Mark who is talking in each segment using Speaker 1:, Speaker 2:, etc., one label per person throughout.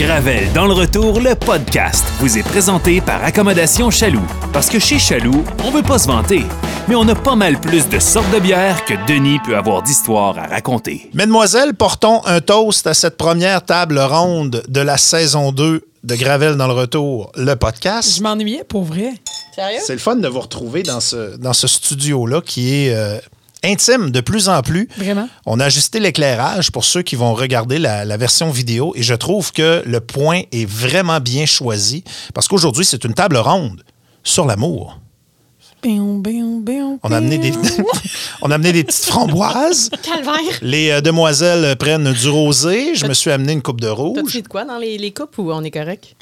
Speaker 1: Gravel dans le retour, le podcast, vous est présenté par Accommodation Chaloux. Parce que chez Chaloux, on veut pas se vanter, mais on a pas mal plus de sortes de bières que Denis peut avoir d'histoires à raconter.
Speaker 2: Mesdemoiselles, portons un toast à cette première table ronde de la saison 2 de Gravel dans le retour, le podcast.
Speaker 3: Je m'ennuyais pour vrai.
Speaker 4: Sérieux?
Speaker 2: C'est le fun de vous retrouver dans ce, dans ce studio-là qui est euh, intime de plus en plus.
Speaker 3: Vraiment?
Speaker 2: On a ajusté l'éclairage pour ceux qui vont regarder la, la version vidéo et je trouve que le point est vraiment bien choisi parce qu'aujourd'hui, c'est une table ronde sur l'amour. On a amené des,
Speaker 3: béon.
Speaker 2: on a amené des petites framboises.
Speaker 4: Calvaire!
Speaker 2: Les euh, demoiselles prennent du rosé. Je me suis amené une coupe de rouge.
Speaker 4: fait de quoi dans les, les coupes ou on est correct?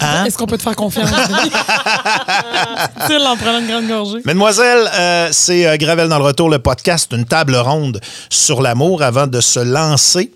Speaker 2: Hein?
Speaker 3: Est-ce qu'on peut te faire confiance? En prenant une grande gorgée.
Speaker 2: Mesdemoiselles, euh, c'est euh, Gravel dans le retour, le podcast, une table ronde sur l'amour avant de se lancer.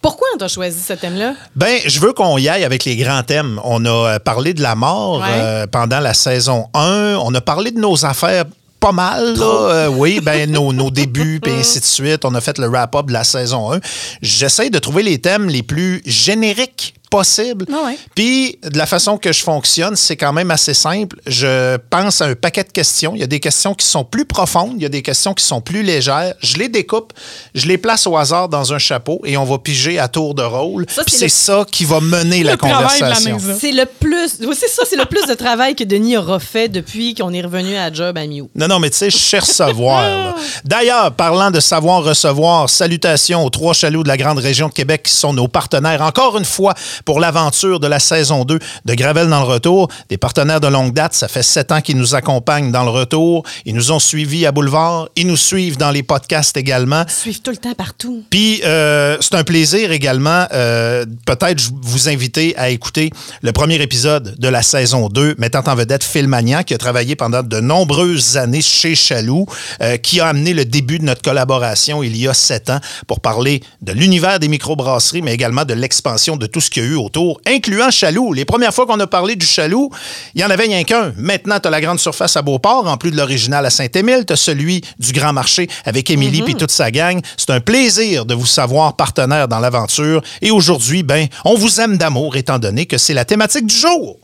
Speaker 4: Pourquoi on t'a choisi ce thème-là?
Speaker 2: Ben, je veux qu'on y aille avec les grands thèmes. On a euh, parlé de la mort
Speaker 4: Ouais.
Speaker 2: euh, pendant la saison 1. On a parlé de nos affaires pas mal, là. Euh, oui, ben, nos, nos débuts, puis ainsi de suite. On a fait le wrap-up de la saison 1. J'essaie de trouver les thèmes les plus génériques possibles.
Speaker 3: Ah ouais.
Speaker 2: Puis, de la façon que je fonctionne, c'est quand même assez simple. Je pense à un paquet de questions. Il y a des questions qui sont plus profondes, il y a des questions qui sont plus légères. Je les découpe, je les place au hasard dans un chapeau et on va piger à tour de rôle.
Speaker 4: C'est le-
Speaker 2: ça qui va mener la
Speaker 3: Le
Speaker 2: conversation.
Speaker 4: C'est le plus. c'est ça, c'est le plus de travail que Denis aura fait depuis qu'on est revenu à Job à Mew.
Speaker 2: Non, non, mais tu sais, je cherche savoir. D'ailleurs, parlant de savoir recevoir, salutations aux trois chaloux de la grande région de Québec qui sont nos partenaires, encore une fois, pour l'aventure de la saison 2 de Gravel dans le retour. Des partenaires de longue date, ça fait sept ans qu'ils nous accompagnent dans le retour. Ils nous ont suivis à Boulevard. Ils nous suivent dans les podcasts également.
Speaker 4: Suivre tout le temps partout.
Speaker 2: Puis, euh, c'est un plaisir également, euh, peut-être vous inviter à écouter le premier épisode de la saison 2, mettant en vedette Phil Magnan, qui a travaillé pendant de nombreuses années chez Chaloux, euh, qui a amené le début de notre collaboration il y a sept ans pour parler de l'univers des microbrasseries, mais également de l'expansion de tout ce qu'il y a eu autour, incluant Chaloux. Les premières fois qu'on a parlé du Chaloux, il y en avait rien qu'un. Maintenant, tu as la grande surface à Beauport, en plus de l'original à Saint-Émile, tu as celui du Grand Marché avec Émilie puis toute sa gang. C'est un plaisir de vous savoir partenaire dans l'aventure. Et aujourd'hui, ben, on vous aime d'amour, étant donné que c'est la thématique du jour.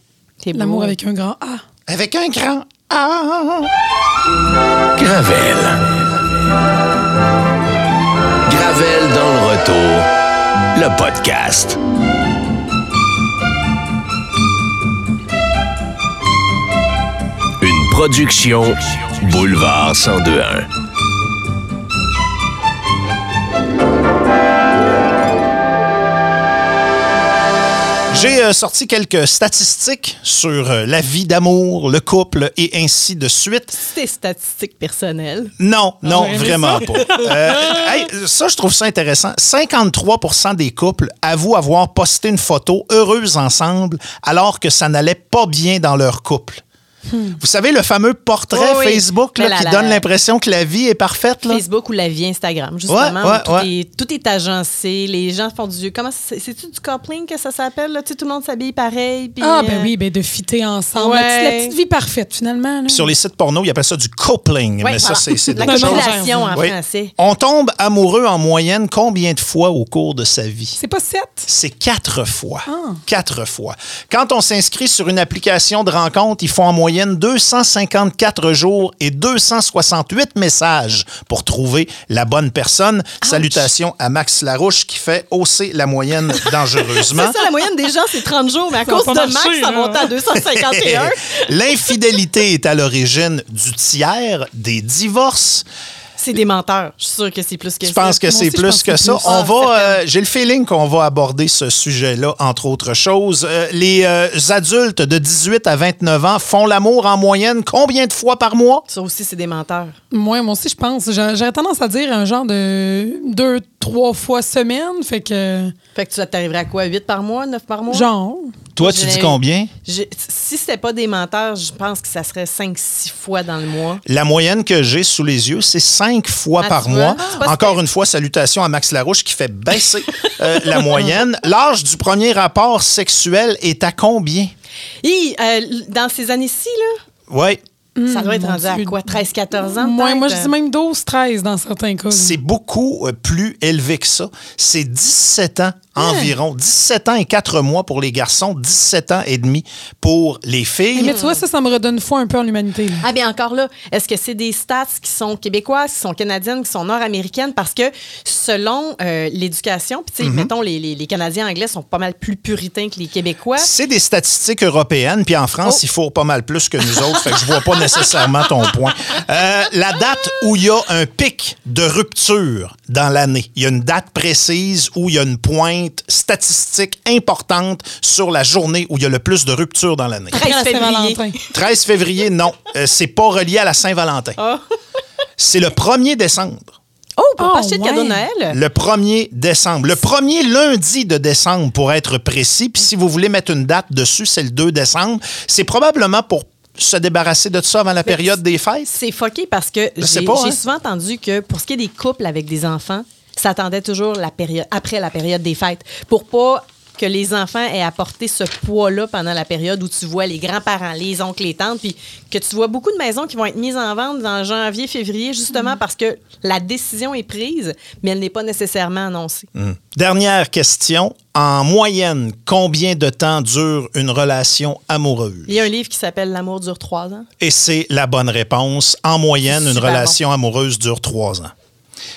Speaker 3: L'amour avec un grand A.
Speaker 2: Avec un grand A.
Speaker 5: Gravel. Gravel dans le retour. Le podcast. Production Boulevard 1021.
Speaker 2: J'ai euh, sorti quelques statistiques sur euh, la vie d'amour, le couple et ainsi de suite.
Speaker 4: C'est statistiques personnelles.
Speaker 2: Non, non,
Speaker 3: j'aurais aimé
Speaker 2: vraiment
Speaker 3: ça?
Speaker 2: pas. Euh, hey, ça, je trouve ça intéressant. 53% des couples avouent avoir posté une photo heureuse ensemble alors que ça n'allait pas bien dans leur couple. Vous savez, le fameux portrait
Speaker 4: Oh oui.
Speaker 2: Facebook là,
Speaker 4: La, la,
Speaker 2: qui
Speaker 4: la.
Speaker 2: donne l'impression que la vie est parfaite. Là?
Speaker 4: Facebook ou la vie Instagram, justement.
Speaker 2: Ouais, ouais,
Speaker 4: tout,
Speaker 2: ouais.
Speaker 4: Est, tout est agencé. Les gens font du. Comment c'est- C'est-tu du coupling que ça s'appelle? Là? Tu sais, tout le monde s'habille pareil.
Speaker 3: Ah, ben
Speaker 4: euh,
Speaker 3: oui, ben de fitter ensemble.
Speaker 4: Ouais.
Speaker 3: La, petite, la petite vie parfaite, finalement. là.
Speaker 2: Sur les sites porno, ils appellent ça du coupling.
Speaker 4: ouais,
Speaker 2: mais ça,
Speaker 4: voilà.
Speaker 2: c'est c'est
Speaker 4: La copulation en
Speaker 2: Oui.
Speaker 4: français.
Speaker 2: On tombe amoureux en moyenne combien de fois au cours de sa vie?
Speaker 3: C'est pas sept?
Speaker 2: C'est quatre fois.
Speaker 3: Ah.
Speaker 2: Quatre fois. Quand on s'inscrit sur une application de rencontre, il faut en moyenne 254 jours et 268 messages pour trouver la bonne personne. Salutations à Max Larouche qui fait hausser la moyenne dangereusement.
Speaker 4: C'est ça, la moyenne des gens, c'est 30 jours, mais à
Speaker 3: Ça
Speaker 4: cause de Max, ça monte à 251.
Speaker 2: L'infidélité est à l'origine du tiers des divorces.
Speaker 4: C'est des menteurs. Je suis sûre que c'est plus que
Speaker 2: Je
Speaker 4: ça.
Speaker 2: pense que c'est
Speaker 3: je
Speaker 2: plus que
Speaker 3: que
Speaker 2: ça? On va, euh, j'ai le feeling qu'on va aborder ce sujet-là, entre autres choses. Euh, les euh, adultes de 18 à 29 ans font l'amour en moyenne combien de fois par mois?
Speaker 4: Ça aussi, c'est des menteurs.
Speaker 3: Moi, moi aussi, je pense. J'a- J'aurais tendance à dire un genre de deux, trois fois semaine. Fait que,
Speaker 4: Fait que tu t'arriverais à quoi? 8 par mois? 9 par mois?
Speaker 3: genre.
Speaker 2: Toi, tu dis combien?
Speaker 4: J'ai- Si c'était pas des menteurs, je pense que ça serait 5-6 fois dans le mois.
Speaker 2: La moyenne que j'ai sous les yeux, c'est cinq fois
Speaker 4: Ah,
Speaker 2: par mois. Encore une fois, salutations à Max Larouche qui fait baisser euh, la moyenne. L'âge du premier rapport sexuel est à combien?
Speaker 4: Et euh, dans ces années-ci, là,
Speaker 2: Oui.
Speaker 4: ça doit être rendu à quoi? 13-14 ans?
Speaker 3: Moi, moi, je dis même 12, 13 dans certains cas.
Speaker 2: C'est beaucoup euh, plus élevé que ça. C'est 17 ans environ. 17 ans et 4 mois pour les garçons, 17 ans et demi pour les filles.
Speaker 3: Mais tu vois, ça, ça me redonne foi un peu en l'humanité.
Speaker 4: Ah bien encore là, est-ce que c'est des stats qui sont québécoises, qui sont canadiennes, qui sont nord-américaines? Parce que selon euh, l'éducation, puis tu sais, mettons, les, les- les Canadiens anglais sont pas mal plus puritains que les Québécois.
Speaker 2: C'est des statistiques européennes, puis en France,
Speaker 4: Oh.
Speaker 2: il faut pas mal plus que nous autres, fait que je vois pas nécessairement ton point. Euh, la date où il y a un pic de rupture dans l'année, il y a une date précise où il y a une pointe statistique importante sur la journée où il y a le plus de ruptures dans l'année.
Speaker 4: 13
Speaker 3: Après la
Speaker 4: février.
Speaker 3: Saint-Valentin.
Speaker 2: 13 février, non, Euh, c'est pas relié à la Saint-Valentin.
Speaker 4: Ah.
Speaker 2: C'est le 1er décembre.
Speaker 4: Oh, pour
Speaker 3: Oh,
Speaker 4: pas acheter de cadeau de
Speaker 3: ouais.
Speaker 4: Noël?
Speaker 2: Le 1er décembre. Le premier lundi de décembre, pour être précis. Puis si vous voulez mettre une date dessus, c'est le 2 décembre. C'est probablement pour se débarrasser de ça avant la période des fêtes.
Speaker 4: C'est fucké parce que j'ai
Speaker 2: hein.
Speaker 4: souvent entendu que pour ce qui est des couples avec des enfants, ça attendait toujours la période, après la période des fêtes pour pas que les enfants aient apporté ce poids-là pendant la période où tu vois les grands-parents, les oncles, les tantes, puis que tu vois beaucoup de maisons qui vont être mises en vente dans janvier, février, justement parce que la décision est prise, mais elle n'est pas nécessairement annoncée.
Speaker 2: Dernière question. En moyenne, combien de temps dure une relation amoureuse?
Speaker 4: Il y a un livre qui s'appelle L'amour dure trois ans.
Speaker 2: Et c'est la bonne réponse. En moyenne, une relation amoureuse dure trois ans.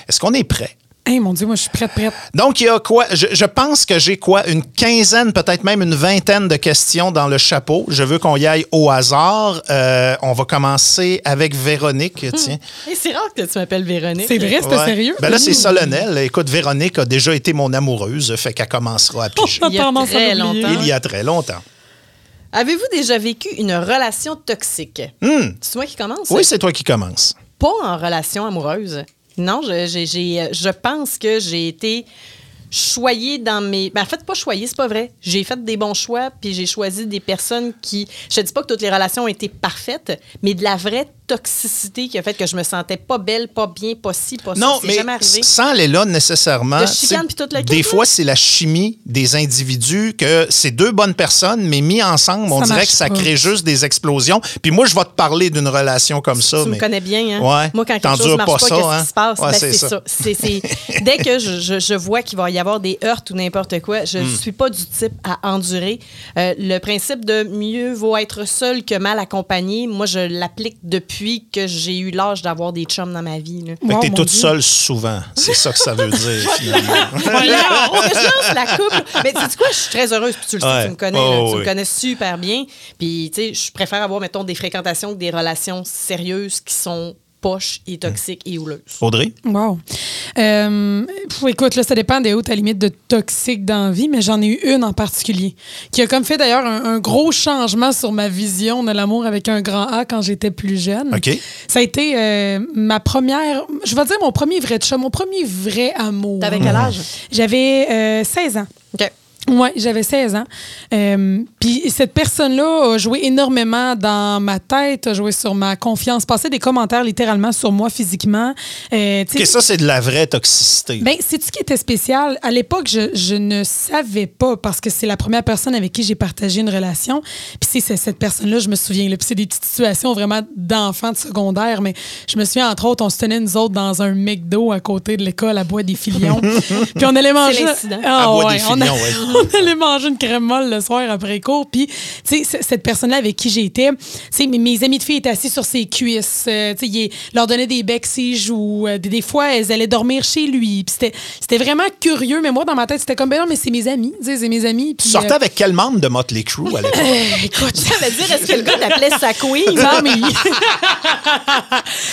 Speaker 2: Est-ce qu'on est prêt?
Speaker 3: Hey, mon Dieu, moi, je suis prête, prête.
Speaker 2: Donc, il y a quoi? Je, je pense que j'ai quoi? Une quinzaine, peut-être même une vingtaine de questions dans le chapeau. Je veux qu'on y aille au hasard. Euh, on va commencer avec Véronique. Tiens.
Speaker 4: Et c'est rare que tu m'appelles Véronique.
Speaker 3: C'est vrai, c'était
Speaker 2: Ouais.
Speaker 3: sérieux?
Speaker 2: Ben là, c'est solennel. Écoute, Véronique a déjà été mon amoureuse, fait qu'elle commencera à piger.
Speaker 4: Il y a très longtemps.
Speaker 2: Il y a très longtemps.
Speaker 4: Avez-vous déjà vécu une relation toxique?
Speaker 2: Hmm.
Speaker 4: C'est moi qui commence?
Speaker 2: Oui, c'est toi qui commences.
Speaker 4: Pas en relation amoureuse. Non, je, euh, je pense que j'ai été choyée dans mes... Ben, en fait, pas choyée, c'est pas vrai. J'ai fait des bons choix, puis j'ai choisi des personnes qui... Je te dis pas que toutes les relations ont été parfaites, mais de la vraie toxicité qui a fait que je me sentais pas belle, pas bien, pas ci, pas ça.
Speaker 2: Non, mais
Speaker 4: jamais arrivé.
Speaker 2: sans aller là nécessairement.
Speaker 4: De chicane puis tout le kit,
Speaker 2: Des fois, c'est la chimie des individus que c'est deux bonnes personnes, mais mis ensemble, on
Speaker 3: Ça
Speaker 2: dirait que ça
Speaker 3: pas.
Speaker 2: crée juste des explosions. Puis moi, je vais te parler d'une relation comme ça.
Speaker 4: Tu
Speaker 2: mais...
Speaker 4: me connais bien, hein?
Speaker 2: Ouais.
Speaker 4: Moi, quand quelque chose marche
Speaker 2: pas
Speaker 4: pas,
Speaker 2: ça,
Speaker 4: qu'est-ce
Speaker 2: hein?
Speaker 4: qui se passe?
Speaker 2: Ouais,
Speaker 4: Ben,
Speaker 2: c'est ça.
Speaker 4: Dès que je, je- je vois qu'il va y avoir des heurts ou n'importe quoi, je
Speaker 2: Hmm.
Speaker 4: ne suis pas du type à endurer. Euh, le principe de mieux vaut être seul que mal accompagné, moi, je l'applique depuis que j'ai eu l'âge d'avoir des chums dans ma vie. là.
Speaker 2: Fait que
Speaker 3: Wow,
Speaker 2: t'es toute
Speaker 3: Dieu.
Speaker 2: seule souvent. C'est ça que ça veut dire, finalement.
Speaker 4: Voilà, on je lance la coupe. Mais tu sais quoi, je suis très heureuse. Puis tu le sais,
Speaker 2: Ouais.
Speaker 4: tu me connais.
Speaker 2: Oh,
Speaker 4: là, tu
Speaker 2: oui.
Speaker 4: me connais super bien. Puis tu sais, je préfère avoir, mettons, des fréquentations que des relations sérieuses qui sont poches et toxiques et houleuses.
Speaker 2: Audrey?
Speaker 3: Wow. Euh, pff, écoute, là, ça dépend des hautes à limite de toxique dans la vie, mais j'en ai eu une en particulier qui a comme fait d'ailleurs un, un gros changement sur ma vision de l'amour avec un grand A quand j'étais plus jeune.
Speaker 2: OK.
Speaker 3: Ça a été euh, ma première, je vais dire mon premier vrai chat, mon premier vrai amour.
Speaker 4: T'avais quel âge?
Speaker 3: J'avais euh, 16 ans.
Speaker 4: OK.
Speaker 3: Oui, j'avais 16 ans. Euh, Puis cette personne-là a joué énormément dans ma tête, a joué sur ma confiance, passé des commentaires littéralement sur moi physiquement. Euh, tu sais,
Speaker 2: OK, ça, c'est de la vraie toxicité.
Speaker 3: ben, c'est ce qui était spécial. À l'époque, je, je ne savais pas parce que c'est la première personne avec qui j'ai partagé une relation. Puis c'est c'est cette personne-là, je me souviens. là. Puis c'est des petites situations vraiment d'enfants de secondaire, mais je me souviens, entre autres, on se tenait nous autres dans un McDo à côté de l'école à Bois des Filions. Puis on allait manger.
Speaker 4: l'incident.
Speaker 3: Ah,
Speaker 2: À Bois
Speaker 3: ouais,
Speaker 2: des
Speaker 3: on a-
Speaker 2: Filions, ouais.
Speaker 3: on allait manger une crème molle le soir après cours. Puis, tu sais, cette personne-là avec qui j'étais, tu sais, mes, amis de filles étaient assis sur ses cuisses. euh, tu sais, il leur donnait des becs ses joues. euh, des, des fois, elles allaient dormir chez lui. Puis c'était- vraiment curieux. Mais moi, dans ma tête, c'était comme, ben non, mais c'est mes amis. Tu sais, c'est mes amis.
Speaker 2: Tu
Speaker 3: Puis,
Speaker 2: sortais
Speaker 3: euh,
Speaker 2: avec quel membre de Motley Crue à l'époque?
Speaker 3: euh, écoute,
Speaker 4: Ça veut dire, est-ce que le gars t'appelait sa queen?
Speaker 3: non, mais...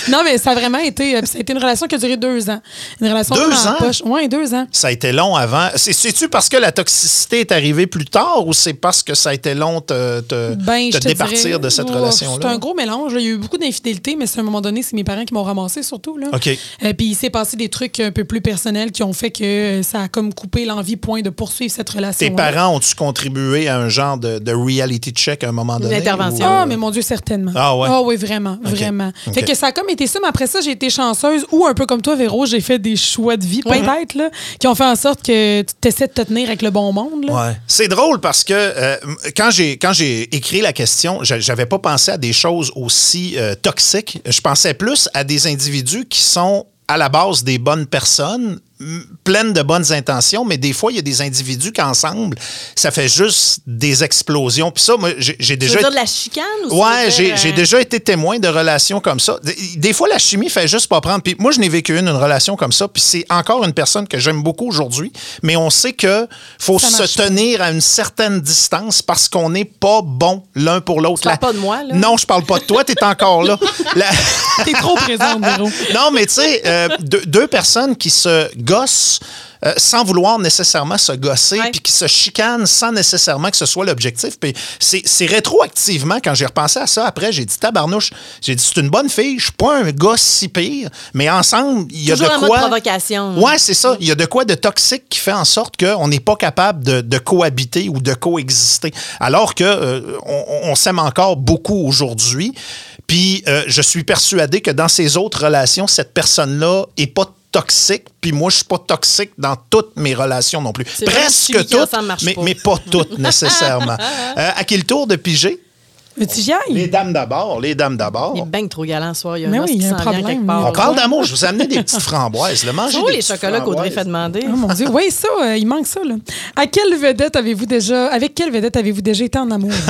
Speaker 3: non, mais ça a vraiment été... Ça a été une relation qui a duré deux ans. Une relation
Speaker 2: Deux ans?
Speaker 3: poche. Ouais, deux ans.
Speaker 2: Ça a été long avant. C'est- C'est-tu parce que la toxicité est arrivée plus tard ou c'est parce que ça a été long te, te,
Speaker 3: Ben,
Speaker 2: te départir
Speaker 3: dirais,
Speaker 2: de cette
Speaker 3: oh,
Speaker 2: relation-là?
Speaker 3: C'est un gros mélange. Il y a eu beaucoup d'infidélité, mais c'est à un moment donné, c'est mes parents qui m'ont ramassé surtout. Là.
Speaker 2: OK.
Speaker 3: Euh, puis il s'est passé des trucs un peu plus personnels qui ont fait que euh, ça a comme coupé l'envie point de poursuivre cette relation.
Speaker 2: Tes parents ont-tu contribué à un genre de, de reality check à un moment donné?
Speaker 4: intervention.
Speaker 2: ou, euh,
Speaker 3: Ah, mais mon Dieu, certainement.
Speaker 2: Ah ouais?
Speaker 3: oui, vraiment, vraiment. Fait que ça a comme été ça, mais après ça, j'ai été chanceuse ou un peu comme toi, Véro, j'ai fait des choix de vie, peut-être, là, qui ont fait en sorte que tu essaies de te tenir avec le bon monde.
Speaker 2: C'est drôle parce que euh, quand j'ai écrit la question, j'a- j'avais pas pensé à des choses aussi euh, toxiques. Je pensais plus à des individus qui sont à la base des bonnes personnes pleine de bonnes intentions, mais des fois, il y a des individus qu'ensemble, ça fait juste des explosions. Puis ça, moi, j'ai j'ai
Speaker 4: Tu
Speaker 2: déjà...
Speaker 4: veux dire de la chicane ou
Speaker 2: Ouais, j'ai
Speaker 4: euh,
Speaker 2: déjà été témoin de relations comme ça. Des- Des fois, la chimie fait juste pas prendre. Puis moi, je n'ai vécu une, une relation comme ça. Puis c'est encore une personne que j'aime beaucoup aujourd'hui. Mais on sait que faut
Speaker 3: Ça
Speaker 2: se
Speaker 3: pas.
Speaker 2: tenir à une certaine distance parce qu'on n'est pas bon l'un pour l'autre.
Speaker 4: Tu parles
Speaker 2: La-
Speaker 4: pas de moi, là?
Speaker 2: Non, je parle pas de toi. T'es encore là. La-
Speaker 3: T'es trop présente, Véro.
Speaker 2: non, mais tu sais, euh, deux, deux personnes qui se gossent euh, sans vouloir nécessairement se gosser, puis qui se chicanent sans nécessairement que ce soit l'objectif. Puis c'est rétroactivement, quand j'ai repensé à ça, après, j'ai dit tabarnouche, j'ai dit c'est une bonne fille, je suis pas un gars si pire, mais ensemble, il y a
Speaker 4: Toujours
Speaker 2: de quoi.
Speaker 4: provocation.
Speaker 2: Ouais, c'est ça. Il y a de quoi de toxique qui fait en sorte qu'on n'est pas capable de, de cohabiter ou de coexister. Alors que euh, on, on s'aime encore beaucoup aujourd'hui. Puis euh, je suis persuadé que dans ces autres relations, cette personne-là est pas toxique, puis moi je suis pas toxique dans toutes mes relations non plus. Presque toutes, mais
Speaker 4: pas
Speaker 2: toutes nécessairement. Euh, à qui le tour de piger?
Speaker 3: Veux-tu?
Speaker 2: Les dames d'abord, les dames d'abord.
Speaker 4: Il est bien trop galant ce soir. Il y a
Speaker 3: Mais
Speaker 4: un
Speaker 3: oui, il y a un problème,
Speaker 4: quelque part.
Speaker 3: lui.
Speaker 2: On parle d'amour, je vous ai amené des petites framboises. Le manger
Speaker 4: C'est
Speaker 2: des
Speaker 4: les chocolats qu'Audrey fait demander?
Speaker 3: Oh mon Dieu, oui, ça, euh, il manque ça, là. À quelle vedette avez-vous déjà, avec quelle vedette avez-vous déjà été en amour?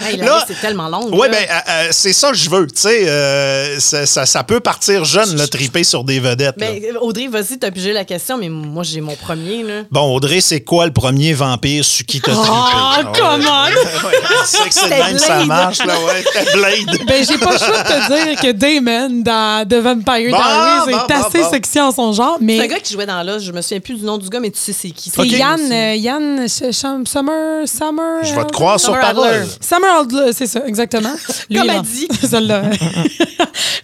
Speaker 4: Hey,
Speaker 2: Là-
Speaker 4: liste est tellement longue.
Speaker 2: Oui, ben, euh, euh, c'est ça que je veux. Tu sais, euh, ça, ça- ça peut partir jeune, le triper sur des vedettes. là.
Speaker 4: Ben, Audrey, vas-y, t'as pigé la question, mais moi, j'ai mon premier. Là.
Speaker 2: Bon, Audrey, c'est quoi le premier vampire sur qui t'as trippé?
Speaker 3: Ah,
Speaker 2: ouais.
Speaker 3: come on!
Speaker 2: Ouais, je sais que c'est
Speaker 4: C'était
Speaker 2: même ça marche, là, ouais. Blade.
Speaker 3: Ben, j'ai pas le choix de te dire que Damon dans The Vampire
Speaker 2: Bon,
Speaker 3: Diaries
Speaker 2: bon,
Speaker 3: est
Speaker 2: bon,
Speaker 3: assez
Speaker 2: bon.
Speaker 3: sexy en son genre,
Speaker 4: C'est un
Speaker 3: mais
Speaker 4: gars qui jouait dans l'os. Je me souviens plus du nom du gars, mais tu sais c'est qui.
Speaker 3: c'est. Yann, euh, Yann Summer, Summer.
Speaker 2: Je vais te
Speaker 3: euh,
Speaker 2: croire sur
Speaker 4: Summer
Speaker 2: parole.
Speaker 4: Adler.
Speaker 3: Summer Adler, c'est ça, exactement. Lui,
Speaker 4: Comme elle dit.
Speaker 3: Celle-là.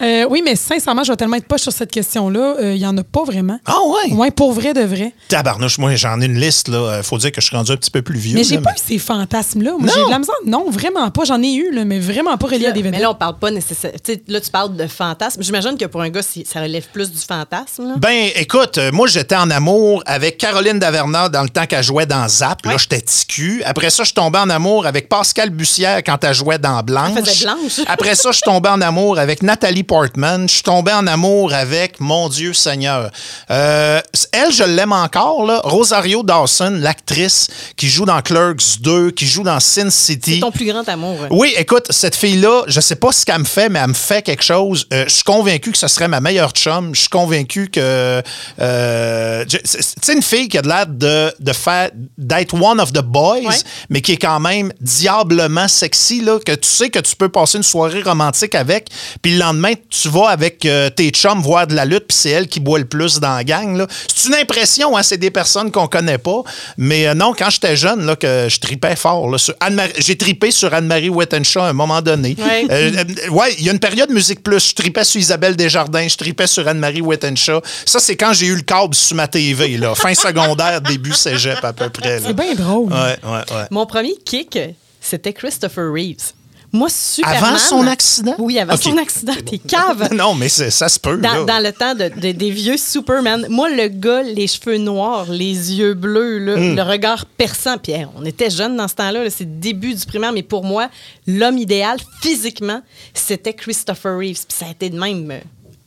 Speaker 3: Euh, oui, mais sincèrement, je vais tellement être poche sur cette question-là. euh, Il y en a pas vraiment.
Speaker 2: Ah ouais?
Speaker 3: Ouais, pour vrai de vrai.
Speaker 2: Tabarnouche, moi, j'en ai une liste, là. Euh, Faut dire que je suis rendu un petit peu plus vieux.
Speaker 3: Mais j'ai pas eu ces fantasmes-là. Moi, j'ai de la misère. Non, vraiment pas. J'en ai eu, là, mais vraiment pas relié à des
Speaker 4: mais là, on parle pas nécessairement. Tu sais, là, tu parles de fantasme. J'imagine que pour un gars, ça relève plus du fantasme. là.
Speaker 2: Ben, écoute, euh, moi, j'étais en amour avec Caroline Daverna dans le temps qu'elle jouait dans Zap. Là, j'étais ticu. Après ça, je tombais en amour avec Pascal Bussière quand elle jouait dans Blanche.
Speaker 4: Elle faisait Blanche.
Speaker 2: Après ça, je tombais en amour avec Nathalie Portman. Je suis tombé en amour avec, mon Dieu Seigneur. Euh, elle, je l'aime encore, là. Rosario Dawson, l'actrice qui joue dans Clerks 2, qui joue dans Sin City.
Speaker 4: C'est ton plus grand amour. hein.
Speaker 2: Oui, écoute, cette fille-là, je sais pas ce qu'elle me fait, mais elle me fait quelque chose. Euh, je suis convaincu que ce serait ma meilleure chum. Je suis convaincu que. euh, tu sais, une fille qui a de l'air de, de faire. d'être one of the boys,
Speaker 4: Ouais.
Speaker 2: mais qui est quand même diablement sexy, là, que tu sais que tu peux passer une soirée romantique avec, puis le lendemain, tu vas avec euh, tes chums voir de la lutte, puis c'est elle qui boit le plus dans la gang. là. C'est une impression, hein, c'est des personnes qu'on connaît pas. Mais euh, non, quand j'étais jeune, là, que je tripais fort. là, sur Anne-Marie- J'ai tripé sur Anne-Marie À un moment donné.
Speaker 4: Ouais.
Speaker 2: Euh, euh, ouais, il y a une période musique plus. Je tripais sur Isabelle Desjardins, je tripais sur Anne-Marie Wettenshaw. Ça, c'est quand j'ai eu le câble sur ma TV, là. fin secondaire, début cégep à peu près.
Speaker 3: C'est bien drôle.
Speaker 2: Ouais, ouais, ouais.
Speaker 4: Mon premier kick, c'était Christopher Reeves. Moi, Superman.
Speaker 2: Avant son accident?
Speaker 4: Oui, avant son accident. T'es cave.
Speaker 2: Non, mais ça se peut.
Speaker 4: Dans, le temps de- de- des vieux Superman, moi, le gars, les cheveux noirs, les yeux bleus, là,
Speaker 2: Hmm.
Speaker 4: le regard perçant, puis hey, on était jeunes dans ce temps-là, là, c'est le début du primaire, mais pour moi, l'homme idéal, physiquement, c'était Christopher Reeves. Puis ça a été de même euh,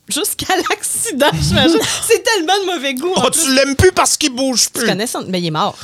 Speaker 4: jusqu'à l'accident, j'imagine. c'est tellement de mauvais goût.
Speaker 2: Oh, tu l'aimes plus parce qu'il bouge
Speaker 4: Tu
Speaker 2: plus.
Speaker 4: connais son... Mais il est mort.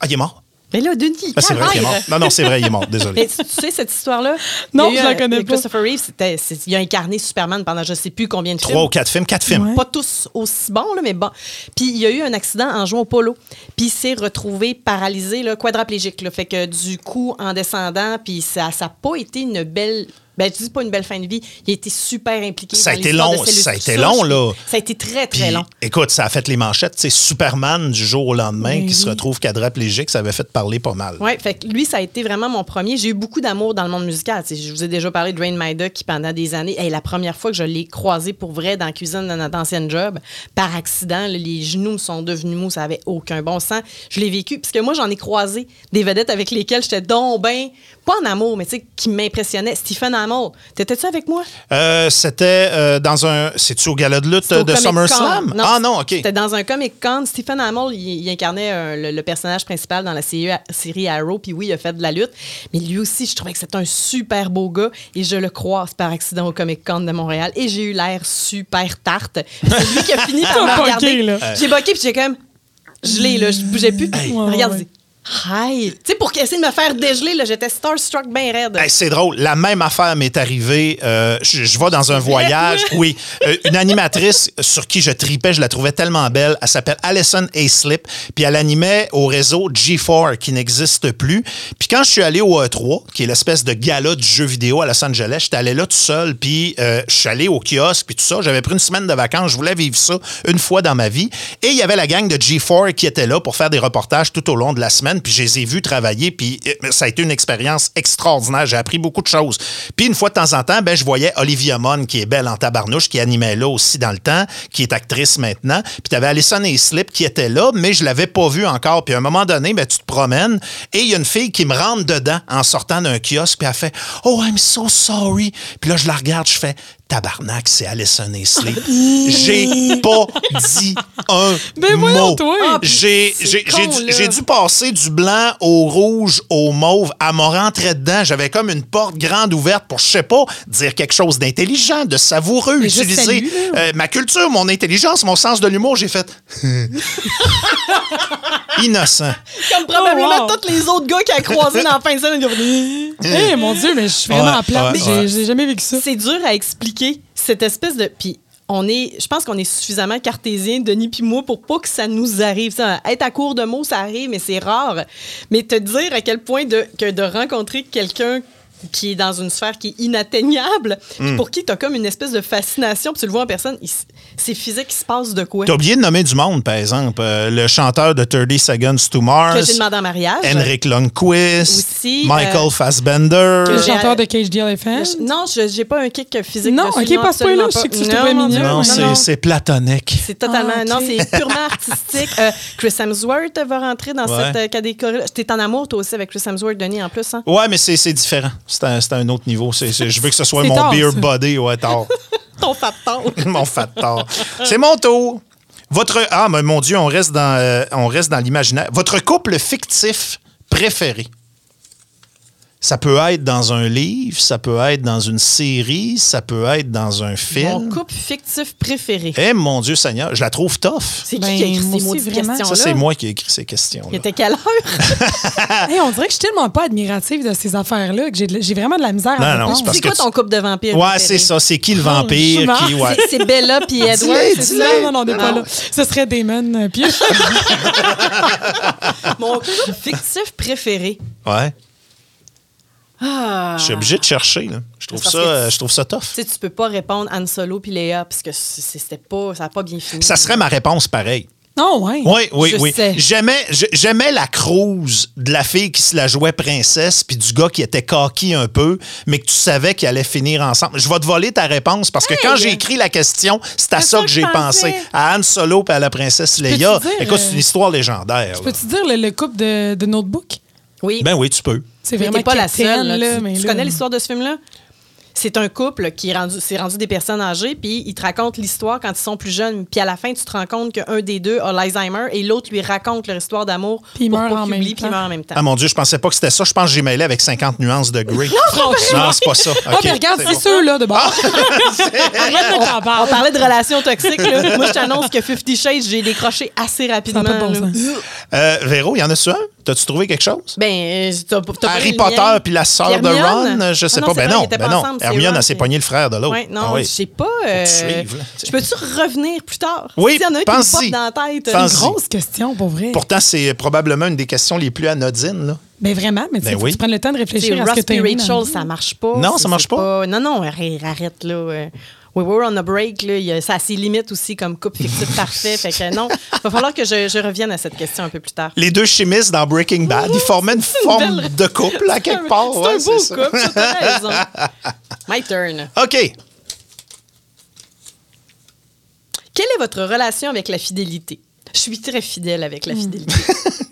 Speaker 2: Ah, il est mort?
Speaker 4: Mais là, Denis,
Speaker 2: Ah, c'est vrai qu'il est mort. Non, non, c'est vrai, il est mort. Désolé.
Speaker 4: Mais tu sais cette histoire-là?
Speaker 3: Non, je la
Speaker 4: un-
Speaker 3: connais pas.
Speaker 4: Christopher Reeve, c'était- c'est- il a incarné Superman pendant je sais plus combien de films.
Speaker 2: Trois ou quatre films, quatre films.
Speaker 3: Ouais.
Speaker 4: Pas tous aussi bons, là, mais bon. Puis il y a eu un accident en jouant au polo. Puis il s'est retrouvé paralysé, là, quadraplégique. Là, fait que du coup, en descendant, puis ça n'a pas été une belle. Ben, je dis pas une belle fin de vie. Il a été super impliqué.
Speaker 2: Ça a
Speaker 4: dans
Speaker 2: été long, ça a été long, là.
Speaker 4: Ça a été très,
Speaker 2: Puis,
Speaker 4: très long.
Speaker 2: écoute, ça a fait les manchettes. C'est Superman du jour au lendemain
Speaker 3: Oui,
Speaker 2: qui se retrouve quadraplégique. Ça avait fait parler pas mal.
Speaker 4: Oui, fait que lui, ça a été vraiment mon premier. J'ai eu beaucoup d'amour dans le monde musical. Je vous ai déjà parlé de Rain Maida qui, pendant des années, hey, la première fois que je l'ai croisé pour vrai dans la cuisine de notre ancienne job, par accident, les genoux me sont devenus mous, ça avait aucun bon sens. Je l'ai vécu, parce que moi, j'en ai croisé des vedettes avec lesquelles j'étais donc ben, pas en amour, mais tu sais, qui m'impressionnaient. Stephen Hamill. T'étais-tu avec moi?
Speaker 2: Euh, C'était euh, dans un. C'est-tu au gala de lutte
Speaker 4: au
Speaker 2: de. SummerSlam? Ah non, OK.
Speaker 4: C'était dans un Comic Con. Stephen Hamill, il, il incarnait euh, le, le personnage principal dans la série, série Arrow. Puis oui, il a fait de la lutte. Mais lui aussi, je trouvais que c'était un super beau gars. Et je le croise par accident au Comic Con de Montréal. Et j'ai eu l'air super tarte. C'est lui qui a fini par me regarder. J'ai boqué, puis j'ai comme. Je l'ai, là. Je bougeais plus.
Speaker 3: Ouais,
Speaker 4: Regarde.
Speaker 3: ouais.
Speaker 4: Hi! Tu sais, pour essayer de me faire dégeler, j'étais starstruck bien raide.
Speaker 2: Hey, c'est drôle. La même affaire m'est arrivée. euh, je, je vais dans un voyage. Oui. Euh, une animatrice sur qui je tripais, je la trouvais tellement belle. Elle s'appelle Alison Slip. Puis elle animait au réseau G4 qui n'existe plus. Puis quand je suis allé au E3, qui est l'espèce de gala du jeu vidéo à Los Angeles, j'étais allé là tout seul. Puis euh, je suis allé au kiosque. Puis tout ça. J'avais pris une semaine de vacances. Je voulais vivre ça une fois dans ma vie. Et il y avait la gang de G4 qui était là pour faire des reportages tout au long de la semaine. Puis je les ai vus travailler. Puis euh, ça a été une expérience extraordinaire. J'ai appris beaucoup de choses. Puis une fois de temps en temps, ben, je voyais Olivia Munn, qui est belle en tabarnouche, qui animait là aussi dans le temps, qui est actrice maintenant. Puis tu avais Alison Slip qui était là, mais je l'avais pas vue encore. Puis à un moment donné, ben, tu te promènes et il y a une fille qui me rentre dedans en sortant d'un kiosque. Puis elle fait Oh, I'm so sorry. Puis là, je la regarde, je fais Tabarnak, c'est Alison Slip. J'ai pas dit un
Speaker 3: Ben
Speaker 2: mot.
Speaker 3: toi.
Speaker 4: Ah,
Speaker 2: J'ai dû, passer du blanc au rouge au mauve. Elle m'a rentré dedans. J'avais comme une porte grande ouverte pour, je sais pas, dire quelque chose d'intelligent, de savoureux,
Speaker 3: Mais
Speaker 2: utiliser euh, ma culture, mon intelligence, mon sens de l'humour. J'ai fait innocent.
Speaker 4: Comme probablement
Speaker 3: Oh, wow.
Speaker 4: tous les autres gars qui a croisé dans la fin de semaine. ils ont fait,
Speaker 3: Eh mon Dieu, mais je suis vraiment
Speaker 2: Ouais,
Speaker 3: plate.
Speaker 2: ouais,
Speaker 3: J'ai
Speaker 2: ouais.
Speaker 3: j'ai jamais vécu ça.
Speaker 4: C'est dur à expliquer cette espèce de. Puis on est, je pense qu'on est suffisamment cartésien, Denis puis moi, pour pas que ça nous arrive. Ça, être à court de mots, ça arrive, mais c'est rare. Mais te dire à quel point de, que de rencontrer quelqu'un qui est dans une sphère qui est inatteignable,
Speaker 2: Hmm.
Speaker 4: pour qui tu as comme une espèce de fascination, puis tu le vois en personne, c'est physique, il se passe de quoi?
Speaker 2: T'as oublié de nommer du monde, par exemple. Euh, le chanteur de 30 Seconds to Mars.
Speaker 4: Que j'ai demandé en mariage.
Speaker 2: Henrik Lundqvist.
Speaker 4: Aussi,
Speaker 2: Michael
Speaker 4: euh,
Speaker 2: Fassbender.
Speaker 3: Le chanteur de Cage the Elephant.
Speaker 4: Non, je j'ai pas un kick physique.
Speaker 3: Non,
Speaker 4: dessus,
Speaker 3: ok, pas ce
Speaker 4: absolument
Speaker 3: je sais que tu trouvais mignon.
Speaker 4: non,
Speaker 2: Non, c'est platonique.
Speaker 4: C'est totalement.
Speaker 3: Ah.
Speaker 4: Non, c'est purement artistique. Euh, Chris Hemsworth va rentrer dans
Speaker 2: Ouais.
Speaker 4: cette euh, catégorie. T'es en amour, toi aussi, avec Chris Hemsworth, Denis, en plus. Hein?
Speaker 2: Ouais, mais c'est c'est différent. C'est un, un autre niveau. Je veux que ce soit mon
Speaker 3: tard,
Speaker 2: beer
Speaker 3: ça.
Speaker 2: body. Ouais, tard.
Speaker 4: Ton fat tard.
Speaker 2: mon fat tard. C'est mon tour. Votre ah mais mon Dieu, on reste dans euh, on reste dans l'imaginaire. Votre couple fictif préféré? Ça peut être dans un livre, ça peut être dans une série, ça peut être dans un
Speaker 4: Mon
Speaker 2: film.
Speaker 4: couple fictif préféré.
Speaker 2: Eh mon Dieu Seigneur, je la trouve tough.
Speaker 4: C'est qui
Speaker 3: Ben,
Speaker 4: qui a écrit ces maudites questions-là?
Speaker 2: Ça c'est moi qui ai écrit ces questions.
Speaker 4: Il était quelle heure?
Speaker 3: Hey, on dirait que je suis tellement pas admirative de ces affaires-là que j'ai vraiment de la misère
Speaker 2: Non,
Speaker 3: à
Speaker 2: non, c'est parce
Speaker 4: C'est
Speaker 2: que
Speaker 4: quoi
Speaker 2: tu-
Speaker 4: ton couple de vampires?
Speaker 2: Ouais, c'est ça, c'est qui le
Speaker 3: je
Speaker 2: vampire qui ouais.
Speaker 4: C'est- Bella puis Edward. C'est ça?
Speaker 3: Non, non, on n'est pas là. Ce serait Damon euh, Pierce.
Speaker 4: Mon couple fictif préféré.
Speaker 2: Ouais,
Speaker 4: Ah.
Speaker 2: je suis obligé de chercher là. Je trouve ça
Speaker 4: tu-
Speaker 2: euh, je trouve ça tough.
Speaker 4: Tu sais, tu peux pas répondre Han Solo puis Léa parce que c'était pas, ça n'a pas bien fini.
Speaker 2: Ça serait ma réponse pareille.
Speaker 3: Non, ouais.
Speaker 2: Oui, oui,
Speaker 4: Je
Speaker 2: oui. J'aimais, je- j'aimais la cruise de la fille qui se la jouait princesse, puis du gars qui était coquille un peu, mais que tu savais qu'ils allaient finir ensemble. Je vais te voler ta réponse parce que quand j'ai écrit la question, c'est à ça
Speaker 4: ça
Speaker 2: que
Speaker 4: que
Speaker 2: j'ai
Speaker 4: je
Speaker 2: pensé. À Han Solo et à la princesse
Speaker 3: dire,
Speaker 2: Écoute, c'est
Speaker 3: euh,
Speaker 2: une histoire légendaire. là.
Speaker 4: Ben,
Speaker 3: Peux-tu dire le, le couple de, de Notebook?
Speaker 4: Oui.
Speaker 2: Ben oui, tu peux.
Speaker 3: C'est vraiment
Speaker 4: pas la seule. là.
Speaker 3: là,
Speaker 4: tu
Speaker 3: mais
Speaker 4: tu
Speaker 3: là-
Speaker 4: connais l'histoire de ce film-là? C'est un couple qui est rendu, c'est rendu des personnes âgées, puis ils te racontent l'histoire quand ils sont plus jeunes. Puis à la fin, tu te rends compte qu'un des deux a l'Alzheimer et l'autre lui raconte leur histoire d'amour
Speaker 3: Puis il
Speaker 4: pour
Speaker 3: meurt
Speaker 4: pas
Speaker 3: en
Speaker 4: qu'il
Speaker 3: même
Speaker 4: oublie, puis il
Speaker 3: temps.
Speaker 4: meurt en même temps.
Speaker 2: Ah mon Dieu, je pensais pas que c'était ça. Je pense que j'ai mêlé avec 50 nuances de Grey.
Speaker 3: Franchement.
Speaker 2: non, c'est pas ça.
Speaker 3: Ah,
Speaker 2: OK,
Speaker 3: mais regarde,
Speaker 2: c'est bon.
Speaker 3: ceux-là de bord. Arrête de t'en
Speaker 4: On
Speaker 3: parler.
Speaker 4: parlait de relations toxiques. Là. Moi, je t'annonce que Fifty Shades, j'ai décroché assez rapidement.
Speaker 3: pas de bon
Speaker 4: là.
Speaker 3: sens.
Speaker 2: Euh, Véro, il y en a-tu un? T'as-tu trouvé quelque chose?
Speaker 4: Ben, euh, t'as- t'as
Speaker 2: Harry Potter puis la sœur de? Ron, je sais
Speaker 4: Ah non,
Speaker 2: pas. Ben
Speaker 4: vrai,
Speaker 2: non, ben
Speaker 4: pas
Speaker 2: non. Hermione, elle s'est pogné le frère de l'autre.
Speaker 4: Ouais, non,
Speaker 2: Ah oui.
Speaker 4: je sais pas. euh,
Speaker 2: suivre,
Speaker 4: je peux-tu revenir plus tard?
Speaker 2: Oui,
Speaker 4: S'il y en a un qui me
Speaker 2: pense-y.
Speaker 4: pop dans la tête.
Speaker 2: Pense-y.
Speaker 4: une
Speaker 3: Grosse question, pour vrai.
Speaker 2: Pourtant, c'est probablement une des questions les plus anodines. Là.
Speaker 3: Ben vraiment, mais tu sais,
Speaker 2: Ben oui.
Speaker 3: tu prennes le temps de réfléchir à ce que tu
Speaker 4: Rachel, ça marche pas.
Speaker 2: Non, ça marche
Speaker 4: c'est
Speaker 2: pas?
Speaker 4: Non, non, arrête, arrête, là. We were on a break, là. il y a- Ça a ses limites aussi comme couple fictif parfait. Fait que non, va falloir que je, je revienne à cette question un peu plus tard.
Speaker 2: Les deux chimistes dans Breaking Bad, ils formaient une forme de couple à quelque part.
Speaker 4: C'est
Speaker 2: ouais,
Speaker 4: un beau
Speaker 2: ça.
Speaker 4: couple, ça, t'as raison. My turn.
Speaker 2: OK.
Speaker 4: Quelle est votre relation avec la fidélité? Je suis très fidèle avec la fidélité.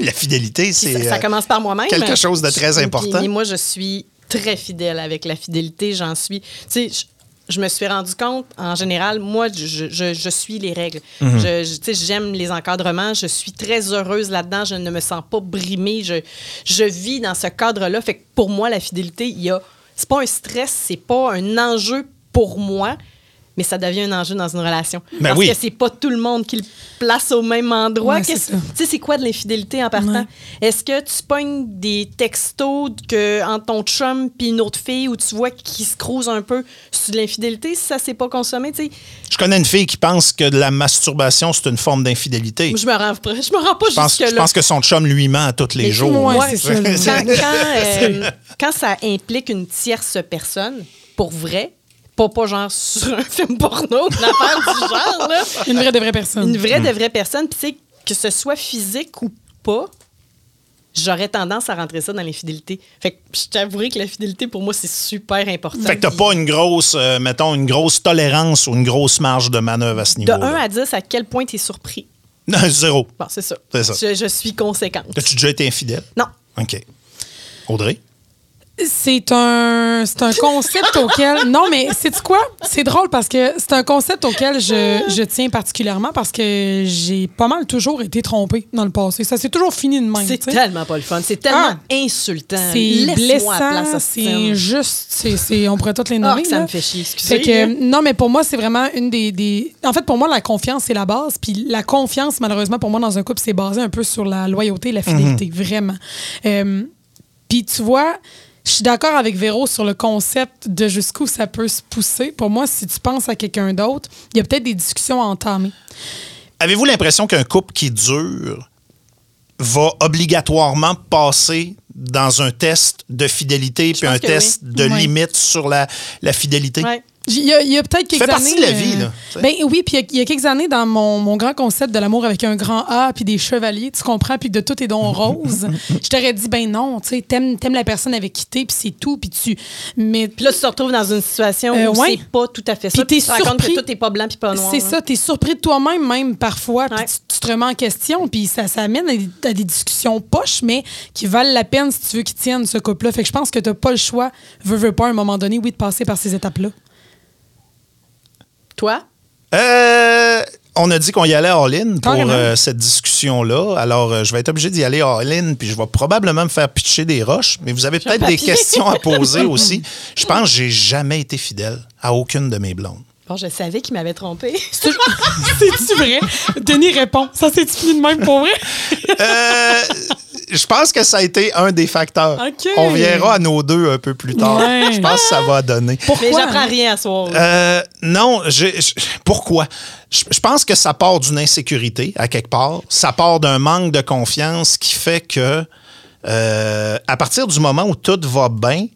Speaker 2: La fidélité, c'est
Speaker 4: ça, ça
Speaker 2: euh,
Speaker 4: commence par moi-même.
Speaker 2: quelque chose de très important.
Speaker 4: puis moi, je suis très fidèle avec la fidélité. J'en suis. Tu sais, je, me suis rendu compte, en général, moi, je, je- je suis les règles.
Speaker 2: Mhm.
Speaker 4: J'aime les encadrements. Je suis très heureuse là-dedans. Je ne me sens pas brimée. Je, je vis dans ce cadre-là. Fait que pour moi, la fidélité, il y a. C'est pas un stress, c'est pas un enjeu pour moi, mais ça devient un enjeu dans une relation.
Speaker 2: Ben
Speaker 4: Parce
Speaker 2: oui.
Speaker 4: que c'est pas tout le monde qui le place au même endroit.
Speaker 3: Ouais,
Speaker 4: tu sais, c'est quoi de l'infidélité en partant?
Speaker 3: Ouais.
Speaker 4: Est-ce que tu pognes des textos que, entre ton chum puis une autre fille où tu vois qu'ils se crousent un peu? Sur de l'infidélité si ça s'est pas consommé? Tu sais,
Speaker 2: Je connais une fille qui pense que la masturbation, c'est une forme d'infidélité.
Speaker 4: Je me rends, je me rends pas
Speaker 2: Je pense, je
Speaker 4: jusque-là.
Speaker 2: pense que son chum lui ment à tous les
Speaker 4: Mais
Speaker 2: jours.
Speaker 3: Ouais, ça.
Speaker 4: quand, euh, quand ça implique une tierce personne, pour vrai, pas, pas genre sur un film porno, une affaire du genre, là.
Speaker 3: Une vraie de vraie personne.
Speaker 4: Une vraie de vraie personne, puis tu sais, que ce soit physique ou pas, j'aurais tendance à rentrer ça dans l'infidélité. Fait que je t'avouerai que la fidélité, pour moi, c'est super important.
Speaker 2: Fait que t'as pas une grosse, euh, mettons, une grosse tolérance ou une grosse marge de manœuvre à ce
Speaker 4: De
Speaker 2: niveau-là?
Speaker 4: 1 à 10, à quel point tu es surpris?
Speaker 2: Non, zéro.
Speaker 4: Bon, c'est ça.
Speaker 2: C'est ça.
Speaker 4: Je, je suis conséquente.
Speaker 2: As-tu déjà été infidèle?
Speaker 4: Non.
Speaker 2: OK. Audrey?
Speaker 3: C'est un, c'est un concept auquel. Non, mais c'est quoi? C'est drôle parce que c'est un concept auquel je, je tiens particulièrement parce que j'ai pas mal toujours été trompée dans le passé. Ça s'est toujours fini de même.
Speaker 4: C'est tellement pas le fun. C'est tellement
Speaker 3: Ah.
Speaker 4: insultant.
Speaker 3: C'est blessant, c'est injuste, c'est, c'est- on pourrait toutes les
Speaker 4: Ah,
Speaker 3: nommer.
Speaker 4: que ça
Speaker 3: là.
Speaker 4: me fait chier, excusez.
Speaker 3: Fait que, non, mais pour moi, c'est vraiment une des, des- En fait, pour moi, la confiance, c'est la base. Puis la confiance, malheureusement, pour moi, dans un couple, c'est basé un peu sur la loyauté et la fidélité, vraiment. Euh, Puis tu vois, je suis d'accord avec Véro sur le concept de jusqu'où ça peut se pousser. Pour moi, si tu penses à quelqu'un d'autre, il y a peut-être des discussions à entamer.
Speaker 2: Avez-vous l'impression qu'un couple qui dure va obligatoirement passer dans un test de fidélité puis un test
Speaker 4: oui.
Speaker 2: de limite sur la, la fidélité?
Speaker 3: Il y a, peut-être quelques
Speaker 2: fait
Speaker 3: années.
Speaker 2: partie de la vie, là, tu sais.
Speaker 3: Ben oui, puis il y a- il y, a quelques années, dans mon, mon grand concept de l'amour avec un grand A, puis des chevaliers, tu comprends, puis de tout est dons roses, je t'aurais dit, ben non, tu sais, t'aimes, t'aimes la personne avec qui t'es, puis c'est tout, puis tu. Mais
Speaker 4: Puis là, tu te retrouves dans une situation
Speaker 3: Euh,
Speaker 4: où
Speaker 3: ouais.
Speaker 4: c'est pas tout à fait ça.
Speaker 3: Puis t'es
Speaker 4: tu te rends compte
Speaker 3: surpris.
Speaker 4: que tout est pas blanc puis pas noir.
Speaker 3: C'est
Speaker 4: là.
Speaker 3: ça, t'es surpris de toi-même, même parfois, puis
Speaker 4: Ouais.
Speaker 3: tu, tu te remets en question, puis ça, ça amène à des, à des discussions poches, mais qui valent la peine si tu veux qu'ils tiennent ce couple-là. Fait que je pense que t'as pas le choix, veux, veux pas, à un moment donné, oui, de passer par ces étapes-là.
Speaker 4: Toi?
Speaker 2: Euh, on a dit qu'on y allait all-in pour euh, cette discussion-là. Alors, euh, je vais être obligé d'y aller all-in, puis je vais probablement me faire pitcher des roches. Mais vous avez peut-être des questions à poser aussi. Je pense que j'ai jamais été fidèle à aucune de mes blondes.
Speaker 4: Bon, je savais qu'il m'avait trompé.
Speaker 3: C'est-tu vrai? Denis répond. Ça s'est fini de même pour vrai?
Speaker 2: Euh, je pense que ça a été un des facteurs. On verra à nos deux un peu plus tard.
Speaker 3: Ouais.
Speaker 2: Je pense que ça va donner.
Speaker 3: Pourquoi?
Speaker 4: Mais j'apprends rien à soir.
Speaker 2: Euh, non, pourquoi? Je je pense que ça part d'une insécurité, à quelque part. Ça part d'un manque de confiance qui fait que, euh, à partir du moment où tout va bien,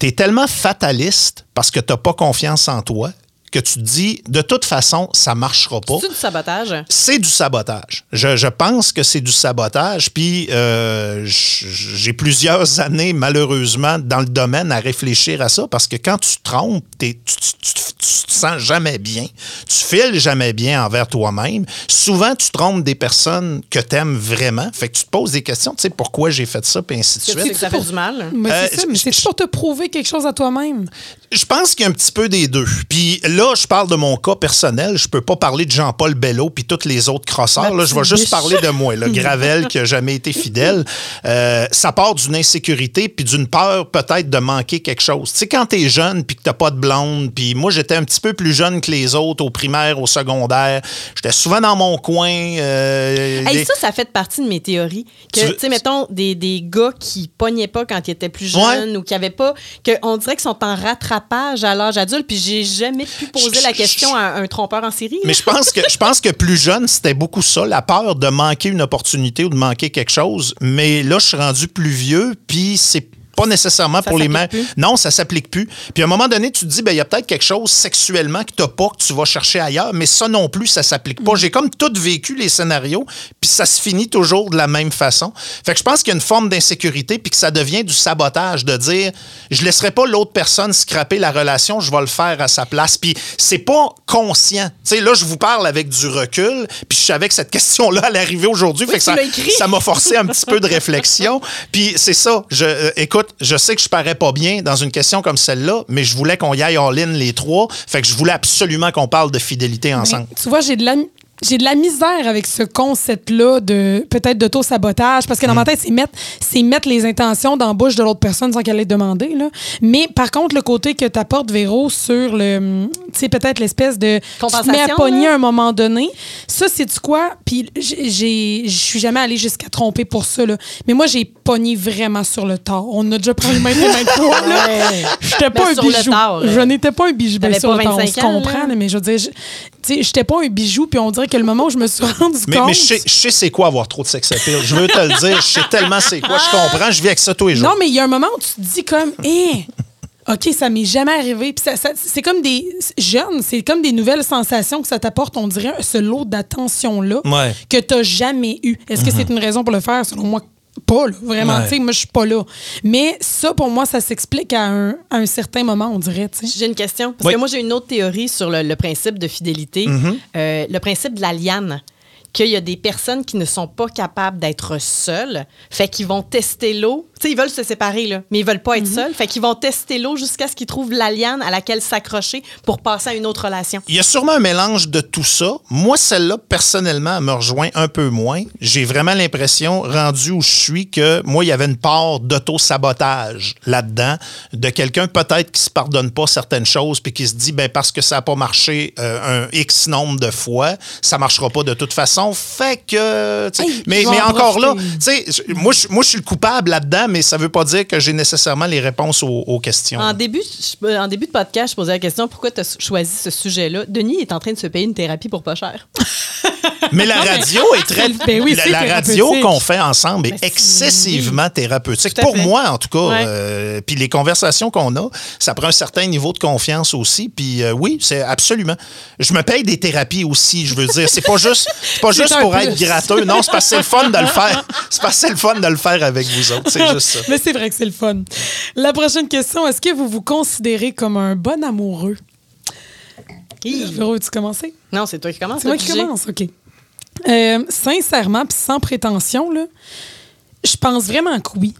Speaker 2: tu es tellement fataliste parce que tu n'as pas confiance en toi que tu te dis, de toute façon, ça marchera pas.
Speaker 4: C'est du sabotage?
Speaker 2: C'est du sabotage. Je, je pense que c'est du sabotage. Puis euh, j'ai plusieurs années, malheureusement, dans le domaine à réfléchir à ça parce que quand tu te trompes, t'es- tu, tu- tu- tu te sens jamais bien. Tu files jamais bien envers toi-même. Souvent, tu trompes des personnes que tu aimes vraiment. Fait que tu te poses des questions. Tu sais, pourquoi j'ai fait ça, puis ainsi de suite.
Speaker 4: que ça fait du mal?
Speaker 3: Mais
Speaker 2: Euh,
Speaker 3: c'est ça, mais
Speaker 2: je-
Speaker 3: c'est
Speaker 2: je-
Speaker 3: pour te prouver quelque chose à toi-même.
Speaker 2: Je pense qu'il y a un petit peu des deux. Puis là, je parle de mon cas personnel. Je peux pas parler de Jean-Paul Bello puis tous les autres crosseurs. Là, je vais juste parler de moi, le Gravel qui a jamais été fidèle. Euh, ça part d'une insécurité puis d'une peur peut-être de manquer quelque chose. Tu sais, quand t'es jeune puis que t'as pas de blonde, puis moi, j'étais un petit peu plus jeune que les autres au primaire, au secondaire. J'étais souvent dans mon coin. euh,
Speaker 4: Hey, ça, ça fait partie de mes théories. Que,
Speaker 2: Tu
Speaker 4: sais, mettons, des, des gars qui pognaient pas quand ils étaient plus jeunes ou qui avaient pas. Que on dirait qu'ils sont en rattrapage à l'âge adulte, puis j'ai jamais pu poser la question à un trompeur en série.
Speaker 2: Mais je pense que je pense que plus jeune, c'était beaucoup ça, la peur de manquer une opportunité ou de manquer quelque chose. Mais là, je suis rendu plus vieux, puis c'est pas nécessairement
Speaker 4: Ça
Speaker 2: pour les mêmes. Non, ça s'applique plus. Puis à un moment donné, tu te dis, ben il y a peut-être quelque chose sexuellement que t'as pas, que tu vas chercher ailleurs, mais ça non plus, ça s'applique pas. J'ai comme tout vécu les scénarios, puis ça se finit toujours de la même façon. Fait que je pense qu'il y a une forme d'insécurité, puis que ça devient du sabotage, de dire, je laisserai pas l'autre personne scraper la relation, je vais le faire à sa place. Puis c'est pas conscient. Tu sais, là, je vous parle avec du recul, puis je savais que cette question-là allait arriver aujourd'hui.
Speaker 4: Oui,
Speaker 2: fait que ça m'a forcé un petit peu de réflexion. Puis c'est ça. Je, euh, écoute, écoute, je sais que je parais pas bien dans une question comme celle-là, mais je voulais qu'on y aille all-in les trois. Fait que je voulais absolument qu'on parle de fidélité ensemble.
Speaker 3: Tu vois, j'ai de la j'ai de la misère avec ce concept-là de peut-être d'auto-sabotage parce que dans ma tête, c'est mettre, c'est mettre les intentions dans la bouche de l'autre personne sans qu'elle ait demandé. Là. Mais par contre, le côté que tu apportes, Véro, sur le. Tu sais, peut-être l'espèce de. Tu te mets à pogner à un moment donné. Ça, c'est tu quoi? Puis j'ai- je suis jamais allée jusqu'à tromper pour ça. Là. Mais moi, j'ai pogné vraiment sur le tard. On a déjà parlé maintes et maintes fois. Là. J'étais pas
Speaker 4: Ben,
Speaker 3: un
Speaker 4: le
Speaker 3: bijou. je n'étais pas un bijou. Ben, sur
Speaker 4: pas
Speaker 3: le tard, on
Speaker 4: 25
Speaker 3: se comprend,
Speaker 4: là.
Speaker 3: mais je veux dire, sais, j'étais pas un bijou, puis on dirait que le moment où je me suis rendu
Speaker 2: Mais,
Speaker 3: compte.
Speaker 2: mais je sais, je sais c'est quoi avoir trop de sex appeal. Je veux te le dire. Je sais tellement c'est quoi. Je comprends. Je vis avec ça tous les jours.
Speaker 3: Non, mais il y a un moment où tu te dis comme, hé, OK, ça m'est jamais arrivé. Puis ça- ça- c'est comme des jeunes, c'est comme des nouvelles sensations que ça t'apporte, on dirait, ce lot d'attention-là
Speaker 2: Ouais.
Speaker 3: que tu n'as jamais eu. Est-ce que c'est une raison pour le faire? Selon moi, pas, là, vraiment.
Speaker 2: Ouais.
Speaker 3: Tu sais, moi, je suis pas là. Mais ça, pour moi, ça s'explique à un, à un certain moment, on dirait.
Speaker 4: J'ai une question. Parce
Speaker 2: Oui.
Speaker 4: que moi, j'ai une autre théorie sur le, le principe de fidélité. Euh, le principe de la liane. Qu'il y a des personnes qui ne sont pas capables d'être seules. Fait qu'ils vont tester l'eau. Sais, ils veulent se séparer, là, mais ils veulent pas être seuls. Fait qu'ils vont tester l'eau jusqu'à ce qu'ils trouvent la liane à laquelle s'accrocher pour passer à une autre relation.
Speaker 2: Il y a sûrement un mélange de tout ça. Moi, celle-là, personnellement, elle me rejoint un peu moins. J'ai vraiment l'impression, rendu où je suis, que moi, il y avait une part d'auto-sabotage là-dedans, de quelqu'un peut-être qui se pardonne pas certaines choses, puis qui se dit, ben parce que ça n'a pas marché euh, un X nombre de fois, ça marchera pas de toute façon. Fait que...
Speaker 3: Hey,
Speaker 2: mais encore là, moi, je suis le coupable là-dedans, mais ça veut pas dire que j'ai nécessairement les réponses aux, questions.
Speaker 4: En début, en début de podcast, je posais la question pourquoi tu as choisi ce sujet-là? Denis est en train de se payer une thérapie pour pas cher.
Speaker 2: Mais la radio est très.
Speaker 3: Ben oui,
Speaker 2: la, radio qu'on fait ensemble est
Speaker 4: Ben,
Speaker 2: excessivement thérapeutique. Pour moi, en tout cas.
Speaker 4: Ouais.
Speaker 2: euh, puis les conversations qu'on a, ça prend un certain niveau de confiance aussi. Puis euh, oui, c'est absolument. Je me paye des thérapies aussi, je veux dire. C'est pas juste, c'est pas juste pour
Speaker 3: plus.
Speaker 2: être gratteux. Non, c'est parce que c'est le fun de le faire. C'est parce que c'est le fun de le faire avec vous autres. C'est juste ça.
Speaker 3: Mais c'est vrai que c'est le fun. La prochaine question, est-ce que vous vous considérez comme un bon amoureux? Véro, veux-tu commencer?
Speaker 4: non, c'est toi qui commences.
Speaker 3: C'est moi qui commence, OK. Euh, sincèrement, puis sans prétention, là, je pense vraiment que oui.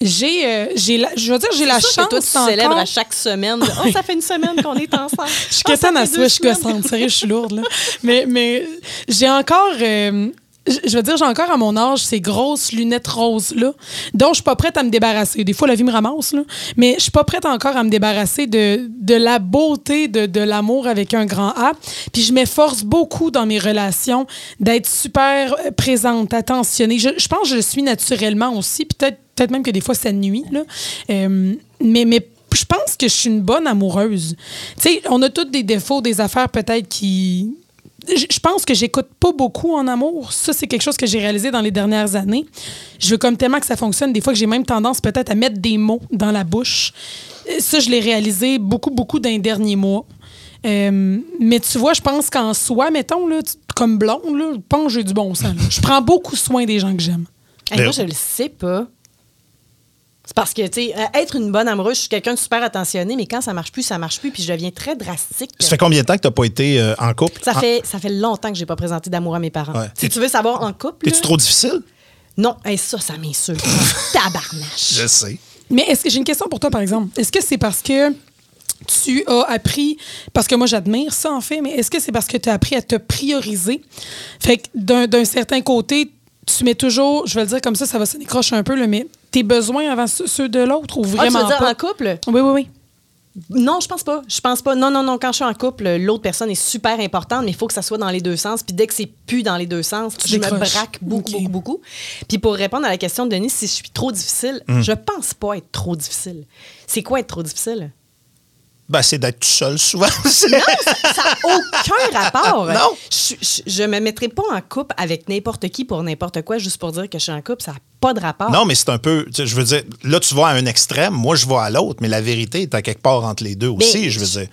Speaker 3: J'ai, euh, j'ai la, je veux dire, j'ai la chance
Speaker 4: que toi, tu
Speaker 3: encore-
Speaker 4: célèbres à chaque semaine. oh, ça fait une semaine qu'on est ensemble.
Speaker 3: Je suis
Speaker 4: Oh,
Speaker 3: à
Speaker 4: deux
Speaker 3: je suis gossante. Sérieux, je suis lourde, là. Mais, mais j'ai encore. euh, je- veux dire, j'ai encore à mon âge ces grosses lunettes roses-là, dont je suis pas prête à me débarrasser. Des fois, la vie me ramasse, là. Mais je suis pas prête encore à me débarrasser de, de la beauté de, de l'amour avec un grand A. Puis je m'efforce beaucoup dans mes relations d'être super euh, présente, attentionnée. Je, pense que je suis naturellement aussi. Peut-être peut-être même que des fois, ça nuit, là. Euh, mais, mais je pense que je suis une bonne amoureuse. Tu sais, on a tous des défauts, des affaires peut-être qui. Je pense que j'écoute pas beaucoup en amour. Ça, c'est quelque chose que j'ai réalisé dans les dernières années. Je veux comme tellement que ça fonctionne. Des fois que j'ai même tendance peut-être à mettre des mots dans la bouche. Euh, Ça, je l'ai réalisé beaucoup, beaucoup dans les derniers mois. Euh, mais tu vois, je pense qu'en soi, mettons, là, tu- comme blonde, là, je pense que j'ai du bon sens. là. Je prends beaucoup soin des gens que j'aime.
Speaker 4: Hey, moi, je le sais pas. C'est parce que, tu sais, euh, être une bonne amoureuse, je suis quelqu'un de super attentionné, mais quand ça marche plus, ça marche plus, puis je deviens très drastique.
Speaker 2: Ça fait combien de temps que tu n'as pas été euh, en couple?
Speaker 4: Ça
Speaker 2: En-
Speaker 4: fait, ça fait longtemps que j'ai pas présenté d'amour à mes parents.
Speaker 2: Ouais.
Speaker 4: Si tu veux savoir en couple.
Speaker 2: T'es-tu
Speaker 4: là-
Speaker 2: trop difficile?
Speaker 4: Non, hey, ça, ça m'insulte. Tabarnache.
Speaker 2: Je sais.
Speaker 3: Mais est-ce que j'ai une question pour toi, par exemple? Est-ce que c'est parce que tu as appris, parce que moi j'admire ça en fait, mais est-ce que c'est parce que tu as appris à te prioriser? Fait que d'un d'un certain côté, tu mets toujours, je vais le dire comme ça, ça va se décrocher un peu, là, mais tes besoins avant ceux de l'autre ou
Speaker 4: Ah, tu
Speaker 3: vraiment
Speaker 4: veux dire
Speaker 3: pas?
Speaker 4: en couple?
Speaker 3: Oui, oui, oui.
Speaker 4: Non, je pense pas. Je pense pas. Non, non, non. Quand je suis en couple, l'autre personne est super importante, mais il faut que ça soit dans les deux sens. Puis dès que c'est plus dans les deux sens,
Speaker 3: Tu
Speaker 4: je me braque beaucoup, beaucoup, beaucoup. Puis pour répondre à la question de Denis, si je suis trop difficile,
Speaker 2: Hmm.
Speaker 4: je pense pas être trop difficile. C'est quoi être trop difficile?
Speaker 2: Ben, c'est d'être tout seul souvent.
Speaker 4: Ça n'a aucun rapport.
Speaker 2: Non.
Speaker 4: Je, je me mettrai pas en couple avec n'importe qui pour n'importe quoi juste pour dire que je suis en couple. Ça n'a pas de rapport.
Speaker 2: Non, mais c'est un peu. Je veux dire, là, tu vas à un extrême, moi, je vais à l'autre, mais la vérité est à quelque part entre les deux aussi,
Speaker 4: Mais,
Speaker 2: je veux dire.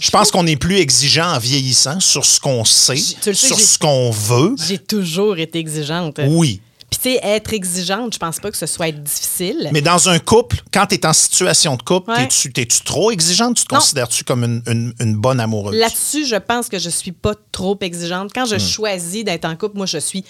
Speaker 2: Je pense qu'on est plus exigeant en vieillissant sur ce qu'on sait,
Speaker 4: sais,
Speaker 2: sur ce qu'on veut.
Speaker 4: J'ai toujours été exigeante.
Speaker 2: Oui.
Speaker 4: Tu être exigeante, je pense pas que ce soit être difficile.
Speaker 2: Mais dans un couple, quand tu es en situation de couple,
Speaker 4: Ouais.
Speaker 2: t'es-tu t'es-tu trop exigeante? Tu te considères-tu comme une, une- une bonne amoureuse?
Speaker 4: Là-dessus, je pense que je suis pas trop exigeante. Quand
Speaker 2: Hmm.
Speaker 4: je choisis d'être en couple, moi, je suis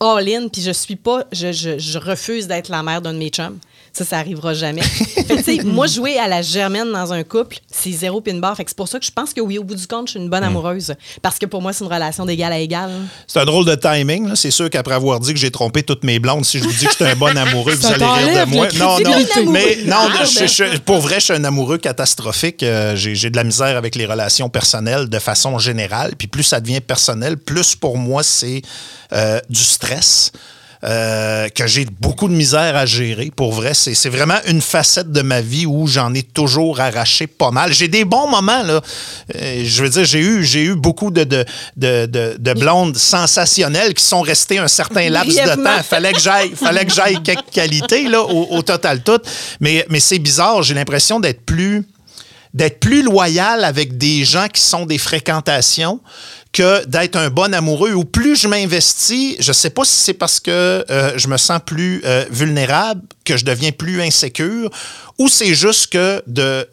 Speaker 4: all-in, puis je suis pas, je, je, je refuse d'être la mère d'un de mes chums. Ça, ça arrivera jamais. fait moi, jouer à la germaine dans un couple, c'est zéro pin bar. Fait que c'est pour ça que je pense que oui, au bout du compte, je suis une bonne amoureuse. Parce que pour moi, c'est une relation d'égal à égal.
Speaker 2: C'est un drôle de timing. C'est sûr qu'après avoir dit que j'ai trompé toutes mes blondes, si je vous dis que je suis un bon amoureux, vous allez rire de moi. Non, non. Mais non,
Speaker 4: Ah,
Speaker 2: je-
Speaker 4: ben.
Speaker 2: je- pour vrai, je suis un amoureux catastrophique. Euh, j'ai j'ai de la misère avec les relations personnelles de façon générale. Puis plus ça devient personnel, plus pour moi, c'est euh, du stress. Euh, que j'ai beaucoup de misère à gérer. Pour vrai, c'est vraiment une facette de ma vie où j'en ai toujours arraché pas mal. J'ai des bons moments, là. Euh, je veux dire, j'ai eu, beaucoup de, de, de, de- de blondes sensationnelles qui sont restées un certain laps de temps. Fallait que j'aille, fallait que j'aille quelques qualités, là, au, au total tout. Mais, mais c'est bizarre, j'ai l'impression d'être plus d'être plus loyal avec des gens qui sont des fréquentations que d'être un bon amoureux. Ou plus je m'investis, je sais pas si c'est parce que euh, je me sens plus euh, vulnérable, que je deviens plus insécure, ou c'est juste que de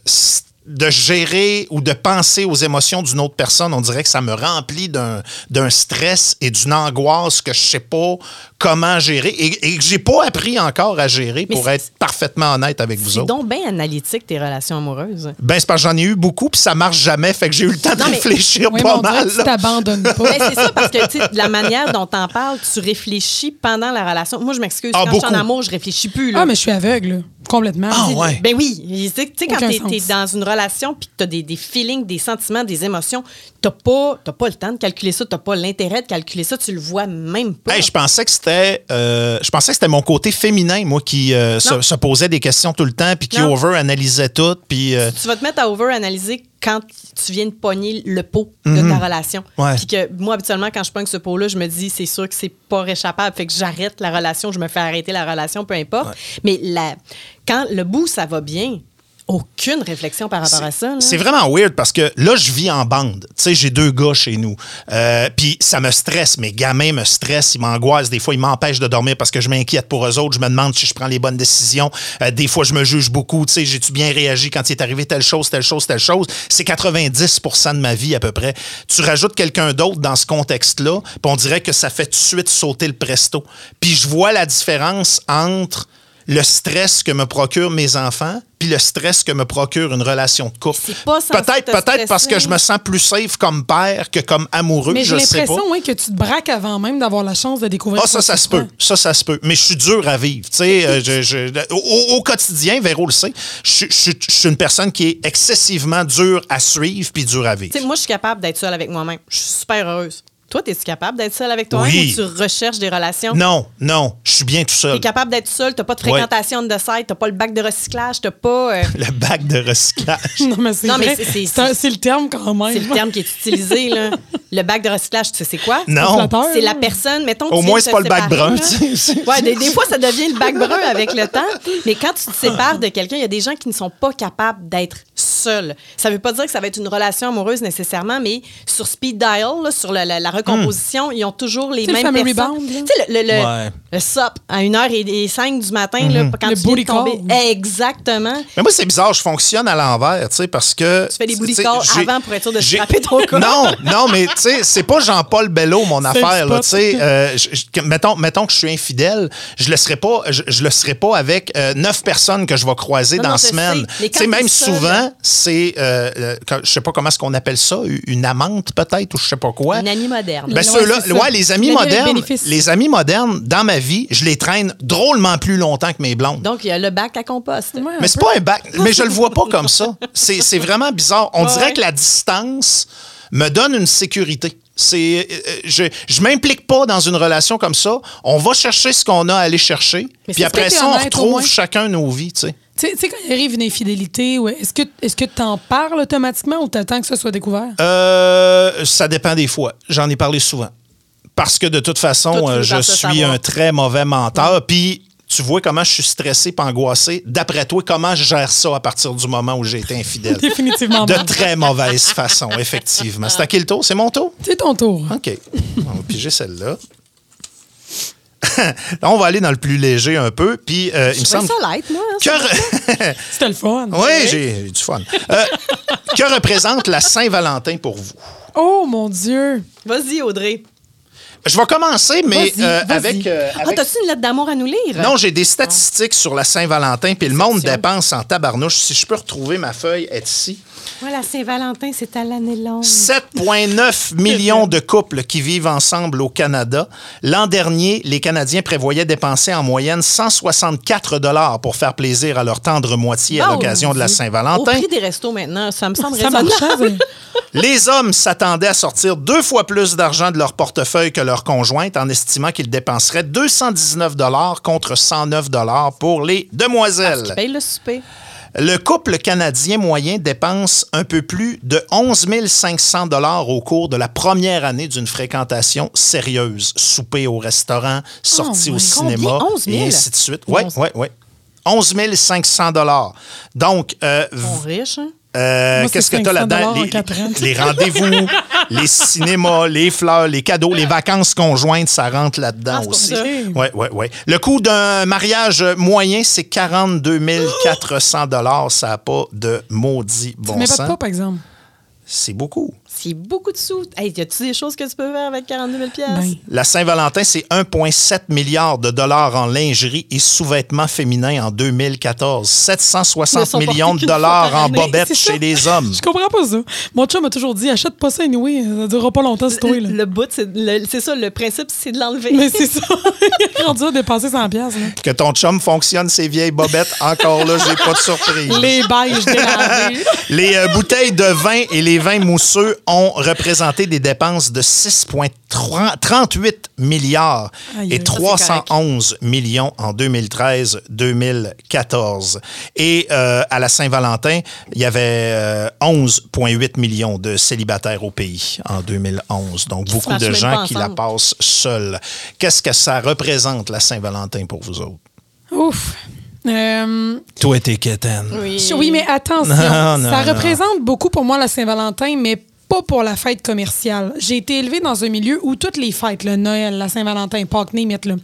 Speaker 2: de gérer ou de penser aux émotions d'une autre personne, on dirait que ça me remplit d'un stress et d'une angoisse que je sais pas comment gérer et, et que j'ai pas appris encore à gérer
Speaker 4: Mais
Speaker 2: pour
Speaker 4: c'est-
Speaker 2: être parfaitement honnête avec vous
Speaker 4: C'est
Speaker 2: autres.
Speaker 4: donc bien analytique, tes relations amoureuses.
Speaker 2: Ben, c'est parce que j'en ai eu beaucoup, puis ça marche jamais. Fait que j'ai eu le temps de
Speaker 4: Non, mais-
Speaker 2: réfléchir
Speaker 3: Oui,
Speaker 2: pas
Speaker 3: mais
Speaker 2: mal.
Speaker 3: que tu t'abandonnes pas.
Speaker 4: Ben, c'est ça, parce que tu sais, de la manière dont t'en parles, tu réfléchis pendant la relation. Moi, je m'excuse.
Speaker 2: Ah,
Speaker 4: quand je suis en
Speaker 2: beaucoup.
Speaker 4: amour, je réfléchis plus. Là.
Speaker 3: Ah, mais je suis aveugle, là. complètement.
Speaker 2: Ah, ouais.
Speaker 4: Ben oui. Tu sais, quand t'es es dans une relation puis que t'as des, des feelings, des sentiments, des émotions, t'as pas, t'as pas le temps de calculer ça, t'as pas l'intérêt de calculer ça, tu le vois même pas.
Speaker 2: Hey, je pensais que c'était euh, je pensais que c'était mon côté féminin moi qui euh, se, posait des questions tout le temps puis qui
Speaker 4: Non.
Speaker 2: over analysait tout puis euh,
Speaker 4: tu vas te mettre à over-analyser quand tu viens de pogner le pot de ta relation.
Speaker 2: Mhm.
Speaker 4: Puis que moi, habituellement, quand je pogne ce pot-là, je me dis, c'est sûr que c'est pas réchappable. Fait que j'arrête la relation, je me fais arrêter la relation, peu importe. Mais la, quand le bout, ça va bien, aucune réflexion par rapport à ça.
Speaker 2: C'est vraiment weird parce que là, je vis en bande. Tu sais, j'ai deux gars chez nous. Euh, Puis ça me stresse. Mes gamins me stressent, ils m'angoissent. Des fois, ils m'empêchent de dormir parce que je m'inquiète pour eux autres. Je me demande si je prends les bonnes décisions. Euh, des fois, je me juge beaucoup. Tu sais, j'ai-tu bien réagi quand il est arrivé telle chose, telle chose, telle chose? C'est 90% de ma vie à peu près. Tu rajoutes quelqu'un d'autre dans ce contexte-là, puis on dirait que ça fait tout de suite sauter le presto. Puis je vois la différence entre le stress que me procurent mes enfants puis le stress que me procure une relation de couple. Peut-être peut-être parce que je me sens plus safe comme père que comme amoureux,
Speaker 3: Mais
Speaker 2: je
Speaker 3: j'ai
Speaker 2: sais pas.
Speaker 3: l'impression oui, que tu te braques avant même d'avoir la chance de découvrir
Speaker 2: Ah, ça, ça se peut. Ça, ça se peut. Mais je suis dur à vivre. Tu sais, euh, je- je- au, au quotidien, Véro le sait, je, suis une personne qui est excessivement dure à suivre puis dure à vivre.
Speaker 4: Tu sais, moi, je suis capable d'être seule avec moi-même. Je suis super heureuse. Toi, es-tu capable d'être seule avec
Speaker 2: Oui.
Speaker 4: ou tu recherches des relations?
Speaker 2: Non, non, je suis bien tout
Speaker 4: Tu
Speaker 2: seul.
Speaker 4: es capable d'être seule, t'as pas de fréquentation de site, t'as pas le bac de recyclage, t'as pas. euh,
Speaker 2: Le bac de recyclage.
Speaker 3: Non, mais c'est le terme quand même.
Speaker 4: c'est le terme qui est utilisé, là. Le bac de recyclage, tu sais, c'est quoi?
Speaker 2: Non.
Speaker 4: C'est la personne, mettons
Speaker 2: Au
Speaker 4: tu
Speaker 2: moins, c'est pas le bac brun,
Speaker 4: là.
Speaker 2: tu sais.
Speaker 4: Ouais, des, des fois, ça devient le bac brun avec le temps. Mais quand tu te sépares de quelqu'un, il y a des gens qui ne sont pas capables d'être seuls. Ça veut pas dire que ça va être une relation amoureuse nécessairement, mais sur speed dial, là, sur la, la- la recomposition, ils ont toujours les
Speaker 3: le
Speaker 4: mêmes
Speaker 3: fameux
Speaker 4: personnes. Tu sais, le, le, le,
Speaker 2: Ouais.
Speaker 4: le SOP à 1h05 du matin, là, quand
Speaker 3: Le
Speaker 4: tu viens de tomber. Exactement.
Speaker 2: Mais moi, c'est bizarre, je fonctionne à l'envers, tu sais, parce que.
Speaker 4: Tu fais des booty calls avant pour être sûr de scraper ton corps.
Speaker 2: Non, non, mais tu sais, c'est pas Jean-Paul Bello, mon affaire, tu sais. euh, mettons, mettons que je suis infidèle, je le serai pas, je, je le serai pas avec euh, neuf personnes que je vais croiser
Speaker 4: Non,
Speaker 2: dans la semaine. Tu sais, même
Speaker 4: seul,
Speaker 2: souvent, c'est, euh, euh, je sais pas comment est-ce qu'on appelle ça, une amante peut-être, ou je sais pas quoi.
Speaker 4: Une amie moderne.
Speaker 2: Ben ceux-là, ouais, les amis modernes, les amis modernes, dans ma vie, je les traîne drôlement plus longtemps que mes blondes.
Speaker 4: Donc, il y a le bac à compost.
Speaker 3: Ouais,
Speaker 2: Mais c'est pas un bac. Mais je le vois pas comme ça. C'est c'est vraiment bizarre. On
Speaker 4: Ouais,
Speaker 2: dirait que la distance me donne une sécurité. C'est, euh, je je m'implique pas dans une relation comme ça. On va chercher ce qu'on a à aller chercher.
Speaker 3: Mais
Speaker 2: Puis après ça, on retrouve chacun nos vies. Tu sais.
Speaker 3: Tu sais- tu quand il arrive une infidélité, ouais, est-ce que est-ce que tu en parles automatiquement ou t'attends que ça soit découvert?
Speaker 2: Euh, ça dépend des fois. J'en ai parlé souvent. Parce que de toute façon,
Speaker 4: tu
Speaker 2: euh, je suis un très mauvais menteur. Puis tu vois comment je suis stressé et angoissé. D'après toi, comment je gère ça à partir du moment où j'ai été infidèle?
Speaker 3: Définitivement
Speaker 2: De très mauvaise façon, effectivement. C'est à qui le tour? C'est mon tour?
Speaker 3: C'est ton tour.
Speaker 2: OK. On va piger celle-là. Là, on va aller dans le plus léger un peu. Puis, euh, il me semble.
Speaker 4: ça light, moi. hein,
Speaker 2: Que re-
Speaker 3: C'était le fun.
Speaker 2: oui, j'ai j'ai du fun. Euh, que représente la Saint-Valentin pour vous?
Speaker 3: Oh mon Dieu.
Speaker 4: Vas-y, Audrey.
Speaker 2: Je vais commencer, mais
Speaker 3: Vas-y,
Speaker 2: euh,
Speaker 3: vas-y.
Speaker 2: avec. euh,
Speaker 4: Ah,
Speaker 2: avec-
Speaker 4: t'as-tu une lettre d'amour à nous lire?
Speaker 2: Non, j'ai des statistiques sur la Saint-Valentin, puis le monde dépense en tabarnouche. Si je peux retrouver ma feuille, elle est ici.
Speaker 4: Voilà, Saint-Valentin, c'est à l'année longue.
Speaker 2: 7,9 millions de couples qui vivent ensemble au Canada. L'an dernier, les Canadiens prévoyaient dépenser en moyenne 164 dollars pour faire plaisir à leur tendre moitié à l'occasion de la
Speaker 4: Dieu. Au
Speaker 2: Saint-Valentin.
Speaker 4: prix des restos maintenant, ça me semble
Speaker 3: Ça
Speaker 4: raisonnable.
Speaker 3: ça.
Speaker 2: Les hommes s'attendaient à sortir deux fois plus d'argent de leur portefeuille que leur conjointe en estimant qu'ils dépenseraient 219 dollars contre 109 dollars pour les demoiselles.
Speaker 4: Paye le souper.
Speaker 2: Le couple canadien moyen dépense un peu plus de 11 500 dollars au cours de la première année d'une fréquentation sérieuse. Souper au restaurant, sortie
Speaker 3: Oh,
Speaker 2: au cinéma
Speaker 4: Combien? 11 000?
Speaker 2: et ainsi de suite. Oui, oui, oui. 11 500 dollars. Donc, euh,
Speaker 4: riches, hein?
Speaker 2: Euh, qu'est-ce que tu as
Speaker 3: 500
Speaker 2: là-dedans? Les, rendez-vous, les cinémas, les fleurs, les cadeaux, les vacances conjointes, ça rentre là-dedans
Speaker 4: Ah,
Speaker 2: aussi. Oui, oui, oui. Le coût d'un mariage moyen, c'est 42 400 Ça n'a pas de maudit bon
Speaker 3: mets pas de
Speaker 2: sens.
Speaker 3: pas, par exemple?
Speaker 2: C'est beaucoup.
Speaker 4: C'est beaucoup de sous. Hey, y a-tu des choses que tu peux faire avec 42 000
Speaker 3: Ben,
Speaker 2: La Saint-Valentin, c'est 1,7 milliard de dollars en lingerie et sous-vêtements féminins en 2014.
Speaker 4: Ils
Speaker 2: 760
Speaker 4: sont
Speaker 2: millions de dollars en bobettes chez les hommes.
Speaker 3: Je comprends pas ça. Mon chum m'a toujours dit achète pas ça anyway, ça durera pas longtemps, c'est toi.
Speaker 4: Le,
Speaker 3: Là.
Speaker 4: le bout, c'est ça, le principe, c'est de l'enlever.
Speaker 3: Mais c'est ça. Il est rendu à dépenser 100$. piastres, là.
Speaker 2: Que ton chum fonctionne ces vieilles bobettes, encore là, j'ai pas de surprise.
Speaker 3: Les beiges dérangés.
Speaker 2: Les euh, bouteilles de vin et les vins mousseux ont représenté des dépenses de 6,38 milliards
Speaker 3: Aïe,
Speaker 2: et
Speaker 3: aïe.
Speaker 2: 311 millions en 2013-2014. Et euh, à la Saint-Valentin, il y avait euh, 11,8 millions de célibataires au pays en 2011. Donc, beaucoup de gens qui la passent seuls. Qu'est-ce que ça représente, la Saint-Valentin, pour vous autres?
Speaker 3: Ouf. Euh,
Speaker 2: Toi, t'es quétaine.
Speaker 4: Oui.
Speaker 3: oui, mais attention.
Speaker 2: Non, non,
Speaker 3: ça
Speaker 2: non.
Speaker 3: représente beaucoup pour moi la Saint-Valentin, mais pas pour la fête commerciale. J'ai été élevée dans un milieu où toutes les fêtes, le Noël, la Saint-Valentin, Pâques, it, là,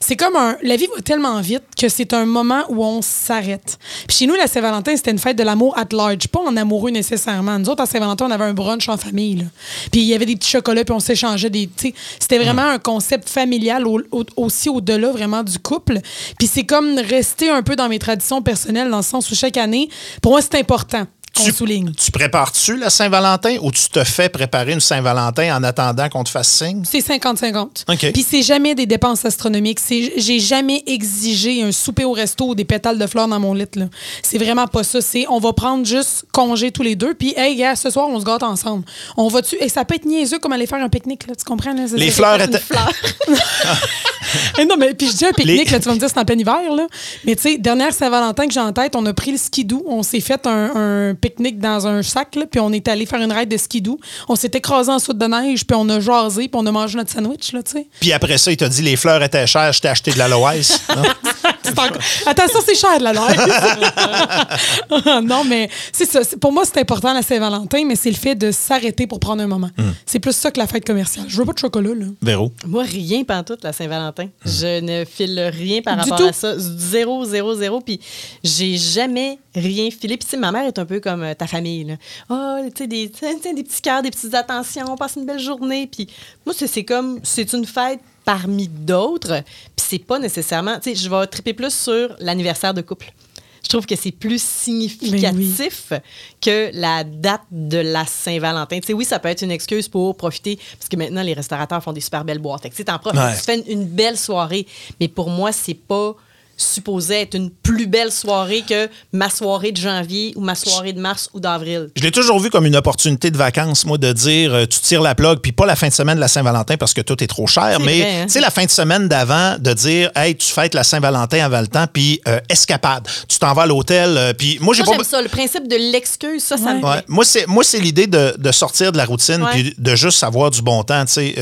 Speaker 3: c'est comme un. La vie va tellement vite que c'est un moment où on s'arrête. Puis chez nous, la Saint-Valentin, c'était une fête de l'amour at large, pas en amoureux nécessairement. Nous autres, à Saint-Valentin, on avait un brunch en famille. là. Puis il y avait des petits chocolats, puis on s'échangeait des. tu sais, C'était vraiment un concept familial au- au- aussi au-delà vraiment du couple. Puis c'est comme rester un peu dans mes traditions personnelles, dans le sens où chaque année, pour moi, c'est important qu'on
Speaker 2: Tu-
Speaker 3: souligne.
Speaker 2: Tu prépares-tu la Saint-Valentin ou tu te fais préparer une Saint-Valentin en attendant qu'on te fasse signe?
Speaker 3: C'est 50-50.
Speaker 2: OK.
Speaker 3: Puis c'est jamais des dépenses astronomiques. C'est- J'ai jamais exigé un souper au resto ou des pétales de fleurs dans mon lit. C'est vraiment pas ça. C'est on va prendre juste congé tous les deux. Puis, hey, gars, ce soir, on se gâte ensemble. On va tu Et ça peut être niaiseux comme aller faire un pique-nique. là. Tu comprends? Là?
Speaker 2: Les fleurs étaient.
Speaker 3: Non, mais puis je dis un pique-nique,
Speaker 2: Les-
Speaker 3: là, tu vas me dire c'est en plein hiver, là. Mais tu sais, dernière Saint-Valentin que j'ai en tête, on a pris le skidoo, on s'est fait un, un pique-nique dans un sac, là, puis on est allé faire une ride de skidoo. On s'est écrasé en soute de neige, puis on a jasé, puis on a mangé notre sandwich, là, tu sais.
Speaker 2: Puis après ça, il t'a dit les fleurs étaient chères, je t'ai acheté de l'aloès.
Speaker 3: Attention, c'est cher, là, là. non, mais c'est ça. Pour moi, c'est important, la Saint-Valentin, mais c'est le fait de s'arrêter pour prendre un moment.
Speaker 2: Hmm.
Speaker 3: C'est plus ça que la fête commerciale. Je veux pas de chocolat, là.
Speaker 2: Véro?
Speaker 4: Moi, rien pantoute, la Saint-Valentin. Je ne file rien par
Speaker 3: Du
Speaker 4: rapport
Speaker 3: tout.
Speaker 4: à ça. Zéro, zéro, zéro. Puis j'ai jamais rien filé. Puis tu sais, ma mère est un peu comme euh, ta famille. là. Ah, tu sais, des, tu sais, des petits cœurs, des petites attentions, on passe une belle journée. Puis moi, c'est c'est comme, c'est une fête parmi d'autres. Puis c'est pas nécessairement, tu sais, je vais triper plus sur l'anniversaire de couple. Je trouve que c'est plus significatif que la date de la Saint-Valentin. Tu sais, oui, ça peut être une excuse pour profiter, parce que maintenant, les restaurateurs font des super belles boîtes. Fait que, tu sais, t'en profites,
Speaker 2: Ouais.
Speaker 4: tu fais une, une belle soirée. Mais pour moi, c'est pas supposé être une plus belle soirée que ma soirée de janvier ou ma soirée de mars ou d'avril.
Speaker 2: Je l'ai toujours vu comme une opportunité de vacances, moi, de dire euh, tu tires la plug, puis pas la fin de semaine de la Saint-Valentin parce que tout est trop cher,
Speaker 4: C'est
Speaker 2: mais
Speaker 4: vrai, hein?
Speaker 2: tu sais, la fin de semaine d'avant, de dire hey, tu fêtes la Saint-Valentin avant le temps, puis euh, escapade. Tu t'en vas à l'hôtel, euh, puis moi, j'ai
Speaker 4: Moi,
Speaker 2: pas.
Speaker 4: j'aime ça. Le principe de l'excuse, ça, ça me
Speaker 2: Ouais.
Speaker 4: plaît.
Speaker 2: Moi, c'est moi c'est l'idée de, de sortir de la routine puis de juste avoir du bon temps. tu sais,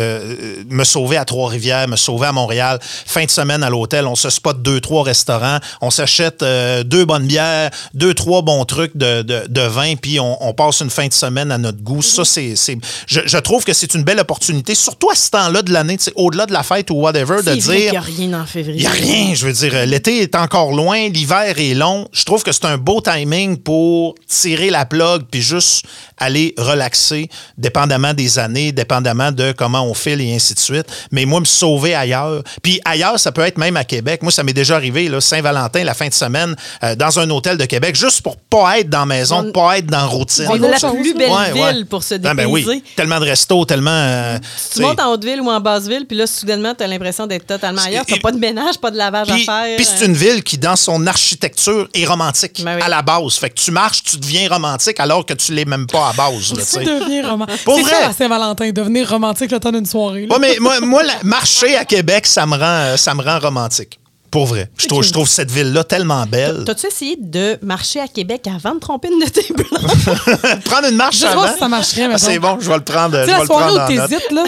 Speaker 2: me sauver à Trois-Rivières, me sauver à Montréal. Fin de semaine à l'hôtel, on se spot deux, trois restaurants. On s'achète euh, deux bonnes bières, deux, trois bons trucs de, de, de vin, puis on, on passe une fin de semaine à notre goût. Ça, c'est, c'est- je, je trouve que c'est une belle opportunité, surtout à ce temps-là de l'année, au-delà de la fête ou whatever, de dire...
Speaker 4: n'y a rien en février.
Speaker 2: Il n'y a rien, je veux dire. euh, L'été est encore loin, l'hiver est long. Je trouve que c'est un beau timing pour tirer la plug puis juste aller relaxer, dépendamment des années, dépendamment de comment on file et ainsi de suite. Mais moi, me sauver ailleurs. Puis ailleurs, ça peut être même à Québec. Moi, ça m'est déjà arrivé, là, Saint-Valentin, la fin de semaine, euh, dans un hôtel de Québec, juste pour pas être dans la maison,
Speaker 4: On-
Speaker 2: pas être dans la routine.
Speaker 4: On a la
Speaker 3: chose,
Speaker 4: plus belle
Speaker 2: Ouais, ouais.
Speaker 4: ville pour se
Speaker 2: Ah,
Speaker 4: dépayser.
Speaker 2: ben oui, tellement de restos, tellement... euh,
Speaker 4: Tu montes en Haute-Ville ou en Basse-Ville, puis là, soudainement, tu as l'impression d'être totalement ailleurs. Tu pas de ménage, pas de lavage
Speaker 2: Puis,
Speaker 4: à faire.
Speaker 2: puis c'est une ville qui, dans son architecture, est romantique
Speaker 4: Ben oui.
Speaker 2: à la base. Fait que tu marches, tu deviens romantique alors que tu l'es même pas à base. là.
Speaker 3: Devenir romantique.
Speaker 2: Pour vrai.
Speaker 3: ça, la Saint-Valentin, devenir romantique le temps d'une soirée. là.
Speaker 2: Ouais, mais moi, moi la- marcher à Québec, ça me rend, euh, ça me rend romantique. Pour vrai. Je trouve, je trouve cette ville-là tellement belle.
Speaker 4: T'as-tu essayé de marcher à Québec avant de tromper une de tes blancs?
Speaker 2: Prendre une marche
Speaker 3: Je sais
Speaker 2: avant?
Speaker 3: pas si ça marcherait,
Speaker 2: Ah,
Speaker 3: mettons.
Speaker 2: c'est bon, je vais le prendre.
Speaker 3: Tu la
Speaker 2: le
Speaker 3: soirée où t'hésites, là,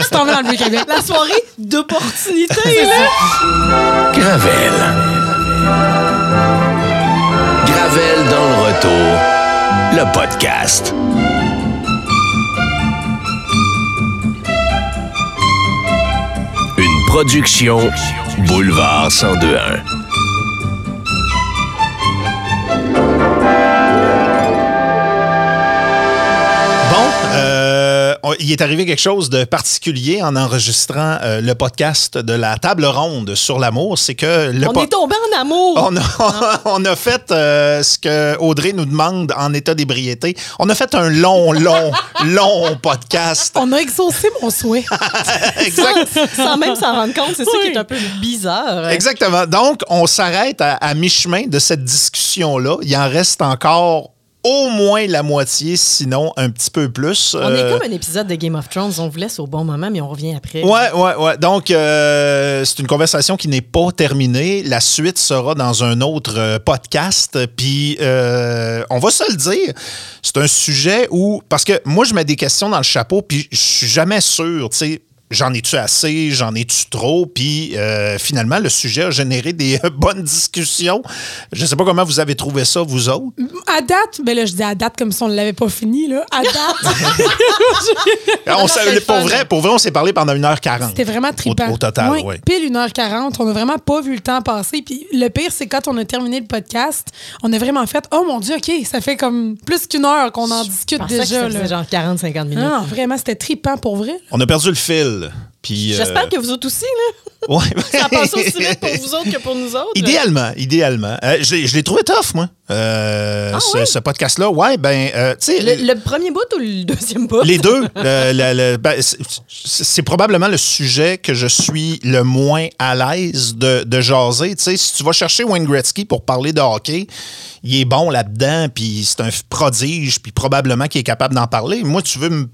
Speaker 3: tu t'en vas dans le Vieux-Québec.
Speaker 4: La soirée d'opportunité, là!
Speaker 5: Gravel. Gravel dans le retour. Le podcast. Une production Boulevard 1021.
Speaker 2: Il est arrivé quelque chose de particulier en enregistrant euh, le podcast de la table ronde sur l'amour. C'est que le
Speaker 4: On est tombé en amour!
Speaker 2: on a, on a fait euh, ce que Audrey nous demande en état d'ébriété. On a fait un long, long, long podcast.
Speaker 3: On a exaucé mon souhait.
Speaker 2: Exact.
Speaker 4: Sans même s'en rendre compte, c'est ça qui est un peu bizarre.
Speaker 2: Exactement. Donc, on s'arrête à, à mi-chemin de cette discussion-là. Il en reste encore au moins la moitié, sinon un petit peu plus.
Speaker 4: On est
Speaker 2: Euh,
Speaker 4: comme un épisode de Game of Thrones. On vous laisse au bon moment, mais on revient après.
Speaker 2: Ouais, ouais, ouais. Donc, euh, c'est une conversation qui n'est pas terminée. La suite sera dans un autre euh, podcast. Puis, euh, on va se le dire, c'est un sujet où... Parce que moi, je mets des questions dans le chapeau, puis je suis jamais sûr, tu sais... J'en ai-tu assez? J'en ai-tu trop? Puis euh, finalement, le sujet a généré des euh, bonnes discussions. Je ne sais pas comment vous avez trouvé ça, vous autres.
Speaker 3: À date, ben là, je dis à date comme si on ne l'avait pas fini, là. À date,
Speaker 2: on
Speaker 4: c'est
Speaker 2: s'est-
Speaker 4: le
Speaker 2: pour, vrai, pour vrai, on s'est parlé pendant 1h40.
Speaker 3: c'était vraiment trippant.
Speaker 2: Au, au total,
Speaker 3: Ouais,
Speaker 2: oui.
Speaker 3: Pile 1h40. On n'a vraiment pas vu le temps passer. Puis le pire, c'est quand on a terminé le podcast, on a vraiment fait Oh mon Dieu, OK, ça fait comme plus qu'une heure qu'on en discute
Speaker 4: que
Speaker 3: déjà.
Speaker 4: ça
Speaker 3: là.
Speaker 4: genre 40-50 minutes.
Speaker 3: Non, non, vraiment, c'était trippant pour vrai.
Speaker 2: On a perdu le fil. Puis, euh,
Speaker 4: J'espère que vous autres aussi, là.
Speaker 2: ouais.
Speaker 4: Ça passe aussi vite pour vous autres que pour nous autres.
Speaker 2: Idéalement, idéalement. Euh, je l'ai- je l'ai trouvé tough, moi, euh,
Speaker 4: Ah
Speaker 2: ce, podcast-là. Ouais, ben, tu sais,
Speaker 4: Le, le premier bout ou le deuxième bout?
Speaker 2: les deux, le- le- le- ben, c'est- c'est probablement le sujet que je suis le moins à l'aise de, de jaser. Tu sais, si tu vas chercher Wayne Gretzky pour parler de hockey, il est bon là-dedans, puis c'est un prodige, puis probablement qu'il est capable d'en parler. Moi, tu veux me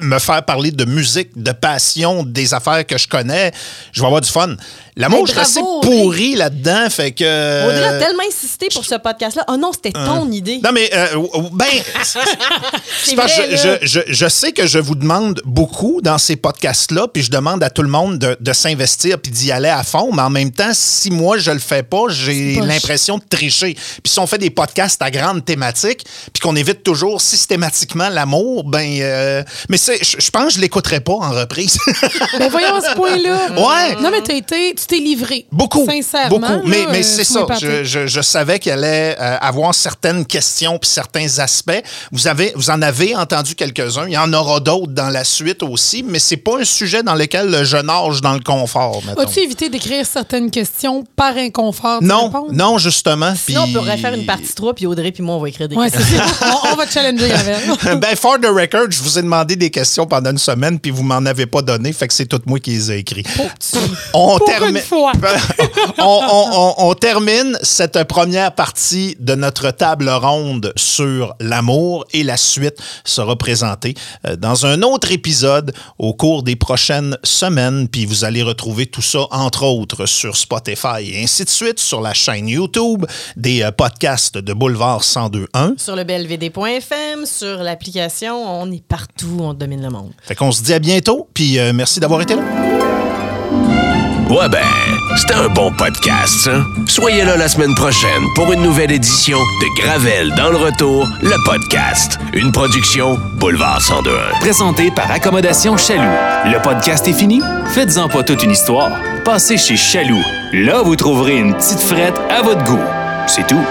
Speaker 2: me faire parler de musique, de passion, des affaires que je connais, je vais avoir du fun. L'amour, je suis assez pourri là-dedans, fait que...
Speaker 4: Audrey a tellement insisté pour ce podcast-là. Oh non, c'était ton idée.
Speaker 2: Non, mais, euh, ben, c'est parce que
Speaker 4: vrai,
Speaker 2: je,
Speaker 4: là.
Speaker 2: je, je, je sais que je vous demande beaucoup dans ces podcasts-là, puis je demande à tout le monde de, de s'investir puis d'y aller à fond, mais en même temps, si moi je le fais pas, j'ai l'impression de tricher. Puis si on fait des podcasts à grande thématique, puis qu'on évite toujours systématiquement l'amour, ben, euh, mais c'est, je, je pense que je l'écouterai pas en reprise.
Speaker 3: Ben voyons ce point-là.
Speaker 2: Ouais.
Speaker 3: Non, mais t'as été, tu t'es livré.
Speaker 2: Beaucoup.
Speaker 3: Sincèrement.
Speaker 2: Beaucoup.
Speaker 3: là,
Speaker 2: Mais, mais
Speaker 3: euh,
Speaker 2: c'est
Speaker 3: tu
Speaker 2: ça. Je, je- je savais qu'il allait euh, avoir certaines questions puis certains aspects. Vous, avez, vous en avez entendu quelques-uns. Il y en aura d'autres dans la suite aussi, mais c'est pas un sujet dans lequel je nage dans le confort.
Speaker 3: As-tu évité d'écrire certaines questions par inconfort?
Speaker 2: Non,
Speaker 3: répondre?
Speaker 2: non, justement.
Speaker 4: Sinon, on pourrait faire une partie 3, puis Audrey puis moi, on va écrire des
Speaker 3: Ouais,
Speaker 4: questions.
Speaker 3: c'est ça. On, on va te challenger avec.
Speaker 2: ben, for the record, je vous ai demandé des questions pendant une semaine, puis vous m'en avez pas donné, fait que c'est tout moi qui les ai écrits. On,
Speaker 3: Pour
Speaker 2: termi-
Speaker 3: une fois.
Speaker 2: on, on- on- on termine cette première partie de notre table ronde sur l'amour et la suite sera présentée euh, dans un autre épisode au cours des prochaines semaines. Puis vous allez retrouver tout ça, entre autres, sur Spotify et ainsi de suite, sur la chaîne YouTube des euh, podcasts de Boulevard 1021.
Speaker 4: Sur le blvd.fm, sur l'application, on est partout, on domine le monde.
Speaker 2: Fait qu'on se dit à bientôt, puis euh, merci d'avoir été là.
Speaker 5: Ouais ben, c'était un bon podcast, ça. Soyez là la semaine prochaine pour une nouvelle édition de Gravel dans le retour, le podcast. Une production Boulevard 1021.
Speaker 1: Présenté par Accommodation Chaloux. Le podcast est fini? Faites-en pas toute une histoire. Passez chez Chaloux. Là, vous trouverez une petite frette à votre goût. C'est tout.